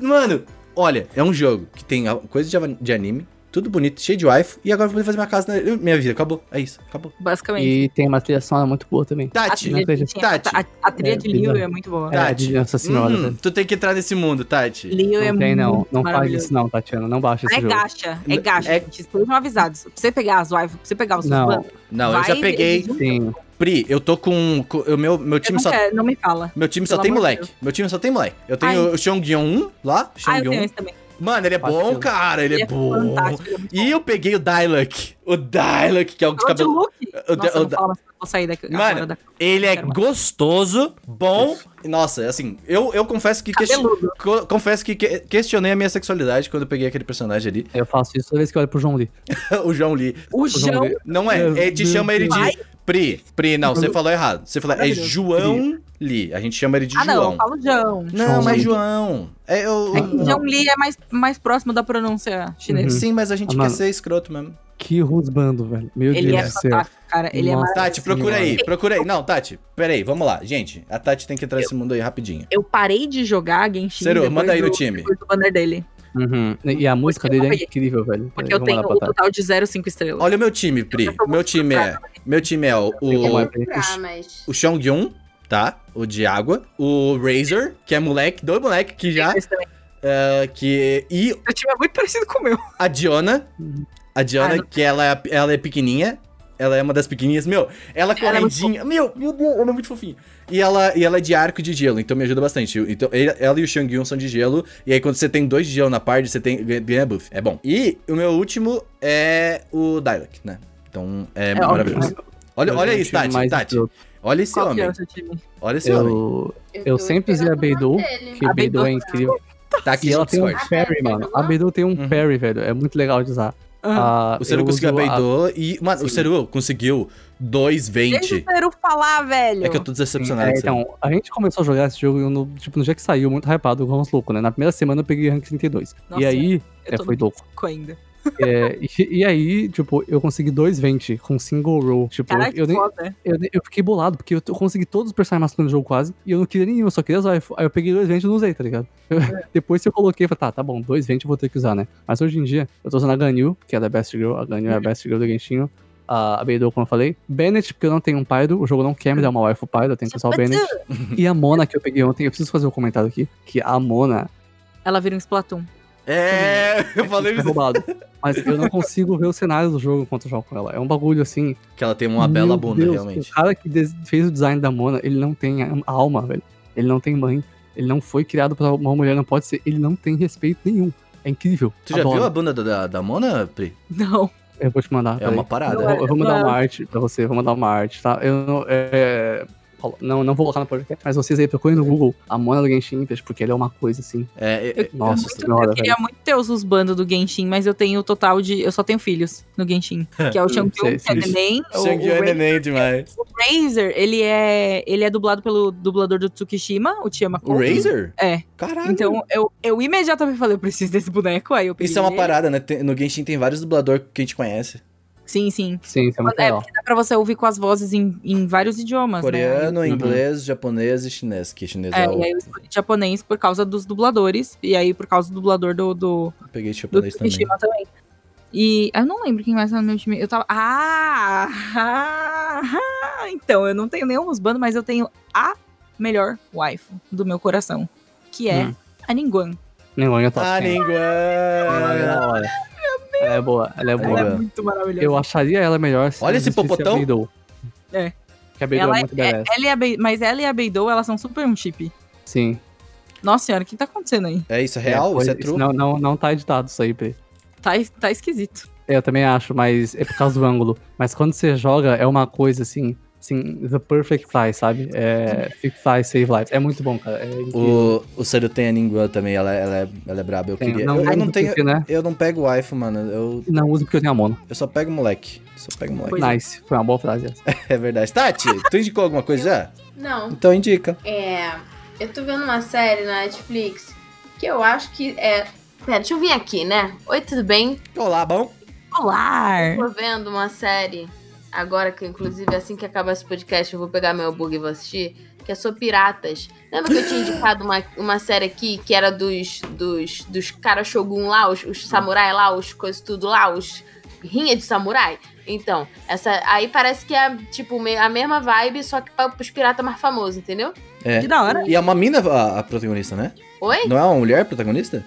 Mano, olha, é um jogo que tem coisa de anime, tudo bonito, cheio de wife. E agora eu vou poder fazer minha casa na minha vida. Acabou. É isso. Acabou. Basicamente. E tem uma trilha sonora muito boa também. A Tati, não trilha, de. Tati. a, a trilha É, de Leo bizarro. é muito boa. É, Tati. de Nossa Senhora, hum, velho. tu tem que entrar nesse mundo, Tati. Leo é Não tem, não. muito Não faz isso, não, Tatiana. Não baixa esse É jogo. gacha, é gacha, é- gente. Estejam avisados. Pra você pegar as wives, pra você pegar os seus Não. planos, Não, eu já vai peguei. Sim. Pri, eu tô com. com- o meu, meu Eu time não, só. quero, não me fala. Meu time só tem moleque. Deus. Meu time só tem moleque. Eu tenho Ai. o Xiongyeon 1 lá. Ah, eu tenho 1. esse também. Mano, ele é Fácil. bom, cara. Ele, é, bom. fantástico, ele é muito E eu peguei o Dialog. O Dialog, que é o de cabelo. o- Nossa, o- não fala, vou sair daqui. Mano, da- Ele é gostoso, bom. Nossa, assim, eu, eu confesso que. co- confesso que que- questionei a minha sexualidade quando eu peguei aquele personagem ali. Eu faço isso toda vez que eu olho pro João Lee. o João Lee. O João João. Lee. Não é, é te chama ele de. Vai. Pri. Pri, não, você falou errado. Você falou, é. João Lee. A gente chama ele de Ah, não, João. eu falo João. Não, João mas Lee. João. É, eu, É que João Lee é mais, mais próximo da pronúncia chinesa. Uhum. Sim, mas a gente Ah, quer ser escroto mesmo. Que rusbando, velho. Meu Ele Deus é do céu. fantástico, cara. Ele é Nossa. maravilhoso. Tati, procura aí, procura aí. Não, Tati, peraí, vamos lá. Gente, a Tati tem que entrar nesse mundo aí rapidinho. Eu parei de jogar Genshin Seru, manda aí no do- time. do banner dele. Uhum. E a música dele é incrível, velho. Porque eu tenho o total de 0, 5 estrelas. Olha o meu time, Pri. O meu time é. Meu time é o. É, O, Pri? Ah, mas. o Xionggyun, tá? O de água. O Razor, que é moleque, dois moleque que já. Eh, que, e Meu time é muito parecido com o meu. a Diona. A Diona, Ah, que ela é, ela é pequenininha. Ela é uma das pequenininhas. Meu, ela Ela é correndinha. meu, meu Deus, ela é muito fofinha. E ela, e ela é de arco de gelo, então me ajuda bastante. Então, ele- ela e o Xionggyun são de gelo. E aí, quando você tem dois de gelo na parte, você tem, ganha- buff. É bom. E o meu último é o Dialog, né? Então, é, É maravilhoso. óbvio. Olha, Eu olha um isso, Tati. mais Tati. Olha esse Qual é homem. Olha esse homem. Eu, Eu, eu tô sempre usei a Beidou, que A Beidou é Beidou- incrível. Tá aqui E ela tem um parry, mano. A Beidou tem um Uhum. parry, velho. É muito legal de usar. Ah, O Seru eu conseguiu a Beidou e. Mano, o Seru conseguiu Deixa 2,20. o Seru falar, velho. É que eu tô decepcionado. É, com então, a gente começou a jogar esse jogo, eu no, tipo, no dia que saiu, muito hypado, uns loucos, né? Na primeira semana eu peguei rank 32. Nossa, e aí, eu é, foi louco. Ainda. É, e, e aí, tipo, eu consegui 2,20 com single roll. Tipo, Caralho, eu, que nem, foda. eu, eu fiquei bolado, porque eu, eu consegui todos os personagens masculinos do jogo quase, e eu não queria nenhum, eu só queria usar. Aí eu peguei 2,20 e não usei, tá ligado? Eu- depois eu coloquei, eu falei, tá, tá bom, 2,20 eu vou ter que usar, né? Mas hoje em dia, eu tô usando a Ganyu, que é da Best Girl, a Ganyu é a Best Girl do Genshin. A a Beidou, como eu falei. Bennett, porque eu não tenho um Pyro, o jogo não quer me dar uma waifu Pyro, eu tenho que usar o Bennett. E a Mona que eu peguei ontem, eu preciso fazer um comentário aqui, que a Mona Ela vira um Splatoon. É, eu falei é roubado. Mas eu não consigo ver o cenário do jogo enquanto eu jogo com ela. É um bagulho assim. que ela tem uma bela bunda, Deus, realmente. O cara que fez o design da Mona, ele não tem alma, velho. Ele não tem mãe. Ele não foi criado pra uma mulher, não pode ser. Ele não tem respeito nenhum. É incrível. Tu já Adoro. viu a bunda da, da, da Mona, Pri? Não. Eu vou te mandar. É peraí. uma parada. Eu, vou- eu vou mandar uma arte pra você, vou mandar uma arte, tá? Eu não. É... Não, não vou colocar no podcast, mas vocês aí procurem no Google a Mona do Genshin Impact, porque ela é uma coisa assim. É, é, é, Nossa assustador. senhora, eu queria muito ter os os bandos do Genshin, mas eu tenho o total de. Eu só tenho filhos no Genshin. Que é o Champion, Sei, que é neném. O, é neném demais. o Razer, ele é, ele é dublado pelo dublador do Tsukishima, o Chiyama O Razer? É. Caralho. Então, eu, eu imediatamente falei, eu preciso desse boneco, aí eu peguei Isso é uma ele. parada, né? Tem- no Genshin tem vários dubladores que a gente conhece. Sim, sim. Sim, isso é muito É, legal. porque dá pra você ouvir com as vozes em, em vários idiomas, né? Coreano, Uhum. inglês, japonês e chinês. Que chinês é, É, o. e aí eu escolhi japonês por causa dos dubladores. E aí por causa do dublador do, do, Eu Peguei do japonês também. Kishima também. E eu não lembro quem mais tá no meu time. Eu tava. Ah! ah, ah, então, eu não tenho nenhum husband, mas eu tenho a melhor waifu do meu coração. Que é Hum. a Ningguang. Nenhum é top. Ah, sim. Ela é. Ela é boa, ela é boa. é Ela é muito maravilhosa. Eu acharia ela melhor se Olha esse popotão. a Beidou. É. Que a Beidou Ela é é- muito badass. Ela e a Bei- mas ela e a Beidou, elas são super um chip. Sim. Nossa senhora, o que tá acontecendo aí? É isso, é real? pois- isso é true? Não, não, não tá editado isso aí, Pri. Tá, tá esquisito. Eu também acho, mas é por causa do ângulo. Mas quando você joga, é uma coisa assim, assim, the perfect fly, sabe? É Fix Fly Save Lives. É muito bom, cara. É. O, o Seru tem a também, ela, ela, é, ela é braba. Eu Tem, queria. não eu, eu não tenho. porque, né? Eu não pego o iPhone, mano. Eu, Não uso porque eu tenho a mono. eu só pego moleque. Só pego moleque. Pois é. Nice. Foi uma boa frase essa. É verdade. Tati, tu indicou alguma coisa já? Não. Então indica. É. Eu tô vendo uma série na Netflix que eu acho que é. Pera, deixa eu vir aqui, né? Oi, tudo bem? Olá, bom? Olá! Tô vendo uma série agora, que inclusive assim que acabar esse podcast eu vou pegar meu bug e vou assistir, que é sobre piratas. Lembra que eu tinha indicado uma, uma série aqui que era dos, dos, dos caras Shogun lá, os, os samurai lá, os coisas tudo lá, os rinha de samurai? Então, essa aí parece que é tipo me- a mesma vibe, só que para os piratas mais famosos, entendeu? É. Que da hora. E é uma mina a, a protagonista, né? Oi? Não é uma mulher protagonista?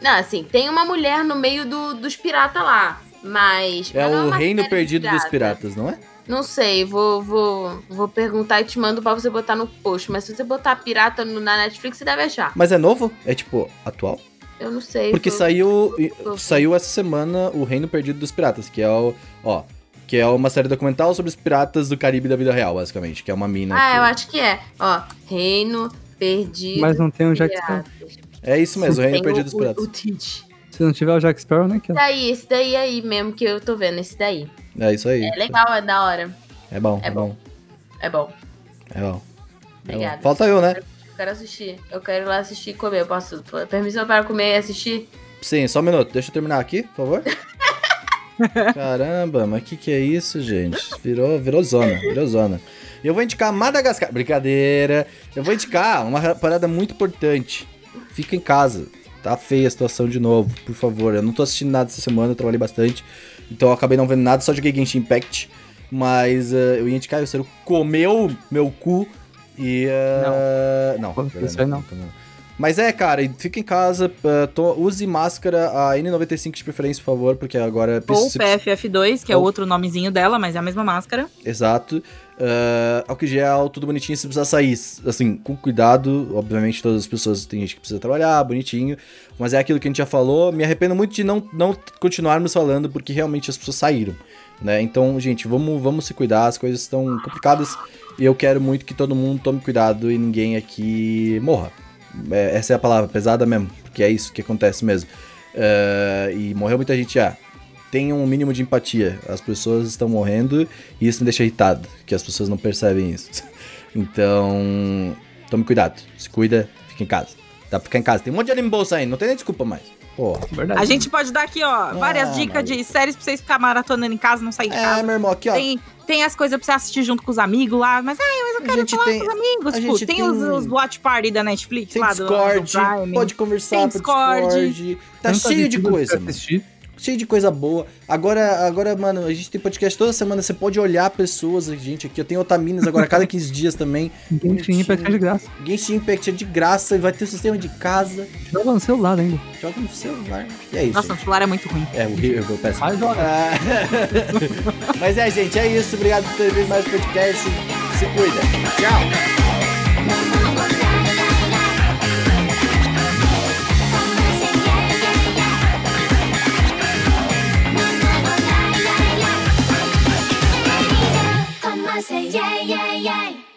Não, assim, tem uma mulher no meio do, dos piratas lá. Mas. É o reino perdido dos pirata. piratas, não é? Não sei, vou, vou, vou perguntar e te mando pra você botar no post. Mas se você botar pirata no- na Netflix, você deve achar. Mas é novo? É tipo, atual? Eu não sei. Porque foi- saiu, foi- saiu essa semana o Reino Perdido dos Piratas, que é o, ó, que é uma série documental sobre os piratas do Caribe da vida real, basicamente, que é uma mina. Ah, que- eu acho que é. Ó, Reino Perdido. Mas não tem dos Jack Sparrow. É isso mesmo, o Reino Tem Perdido dos Piratas. o, o Teach. Se não tiver o Jack Sparrow, né? Que daí, esse daí aí mesmo que eu tô vendo, esse daí. É isso aí. É legal, é da hora. É bom, É é bom. É bom. É bom. É bom. Obrigada. Falta eu, né? Eu quero assistir. Eu quero ir lá assistir e comer. Eu posso. Permissão para comer e assistir? Sim, só um minuto. Deixa eu terminar aqui, por favor. Caramba, mas que que é isso, gente? Virou, virou zona, virou zona. E eu vou indicar Madagascar. Brincadeira. Eu vou indicar uma parada muito importante. Fica em casa. Tá feia a situação de novo, por favor. Eu não tô assistindo nada essa semana, eu trabalhei bastante. Então eu acabei não vendo nada, só joguei Genshin Impact. Mas eh, eu ia indicar, o Ciro comeu meu cu e. eh, não, verdade, isso aí não. Mas é, cara, fica em casa, to- use máscara, a N95 de preferência, por favor, porque agora Ou precisa. PFF2, que é Ou- outro nomezinho dela, mas é a mesma máscara. Exato. Uh, álcool gel, tudo bonitinho, se precisar sair, assim, com cuidado. Obviamente, todas as pessoas tem gente que precisa trabalhar, bonitinho. Mas é aquilo que a gente já falou. Me arrependo muito de não, não continuarmos falando, porque realmente as pessoas saíram. Né? Então, gente, vamos, vamos se cuidar, as coisas estão complicadas. E eu quero muito que todo mundo tome cuidado e ninguém aqui morra. É, essa é a palavra, pesada mesmo, porque é isso que acontece mesmo. Uh, e morreu muita gente já tenham um mínimo de empatia. As pessoas estão morrendo e isso me deixa irritado, que as pessoas não percebem isso. Então, tome cuidado, se cuida, fica em casa. Dá pra ficar em casa. Tem um monte de anime bolsa aí, não tem nem desculpa mais. Porra. Verdade. A gente pode dar aqui, ó, várias Ah, dicas de séries pra vocês ficar maratonando em casa, não sair de É, casa. meu irmão, aqui ó. Tem, tem as coisas pra você assistir junto com os amigos lá, mas ai, mas eu quero falar tem- com os amigos. a Tipo, gente tem, tem- os, os Watch Party da Netflix Tem lá do Amazon Discord, Prime. pode conversar Tem Discord. Discord. Tá Tanta cheio de coisa, mano. Cheio de coisa boa. Agora, agora, mano, a gente tem podcast toda semana. Você pode olhar pessoas, gente, aqui. Eu tenho Otaminas agora a cada 15 dias também. Genshin Impact é de graça. Genshin Impact é de graça e vai ter sistema de casa. Joga no celular ainda. Joga no celular. E é isso. Nossa, o celular é muito ruim. É, o Rio, eu peço. Mas joga. Ah, Mas é, gente, é isso. Obrigado por ter visto mais o podcast. Se cuida. Tchau. I say, yeah, yeah, yeah.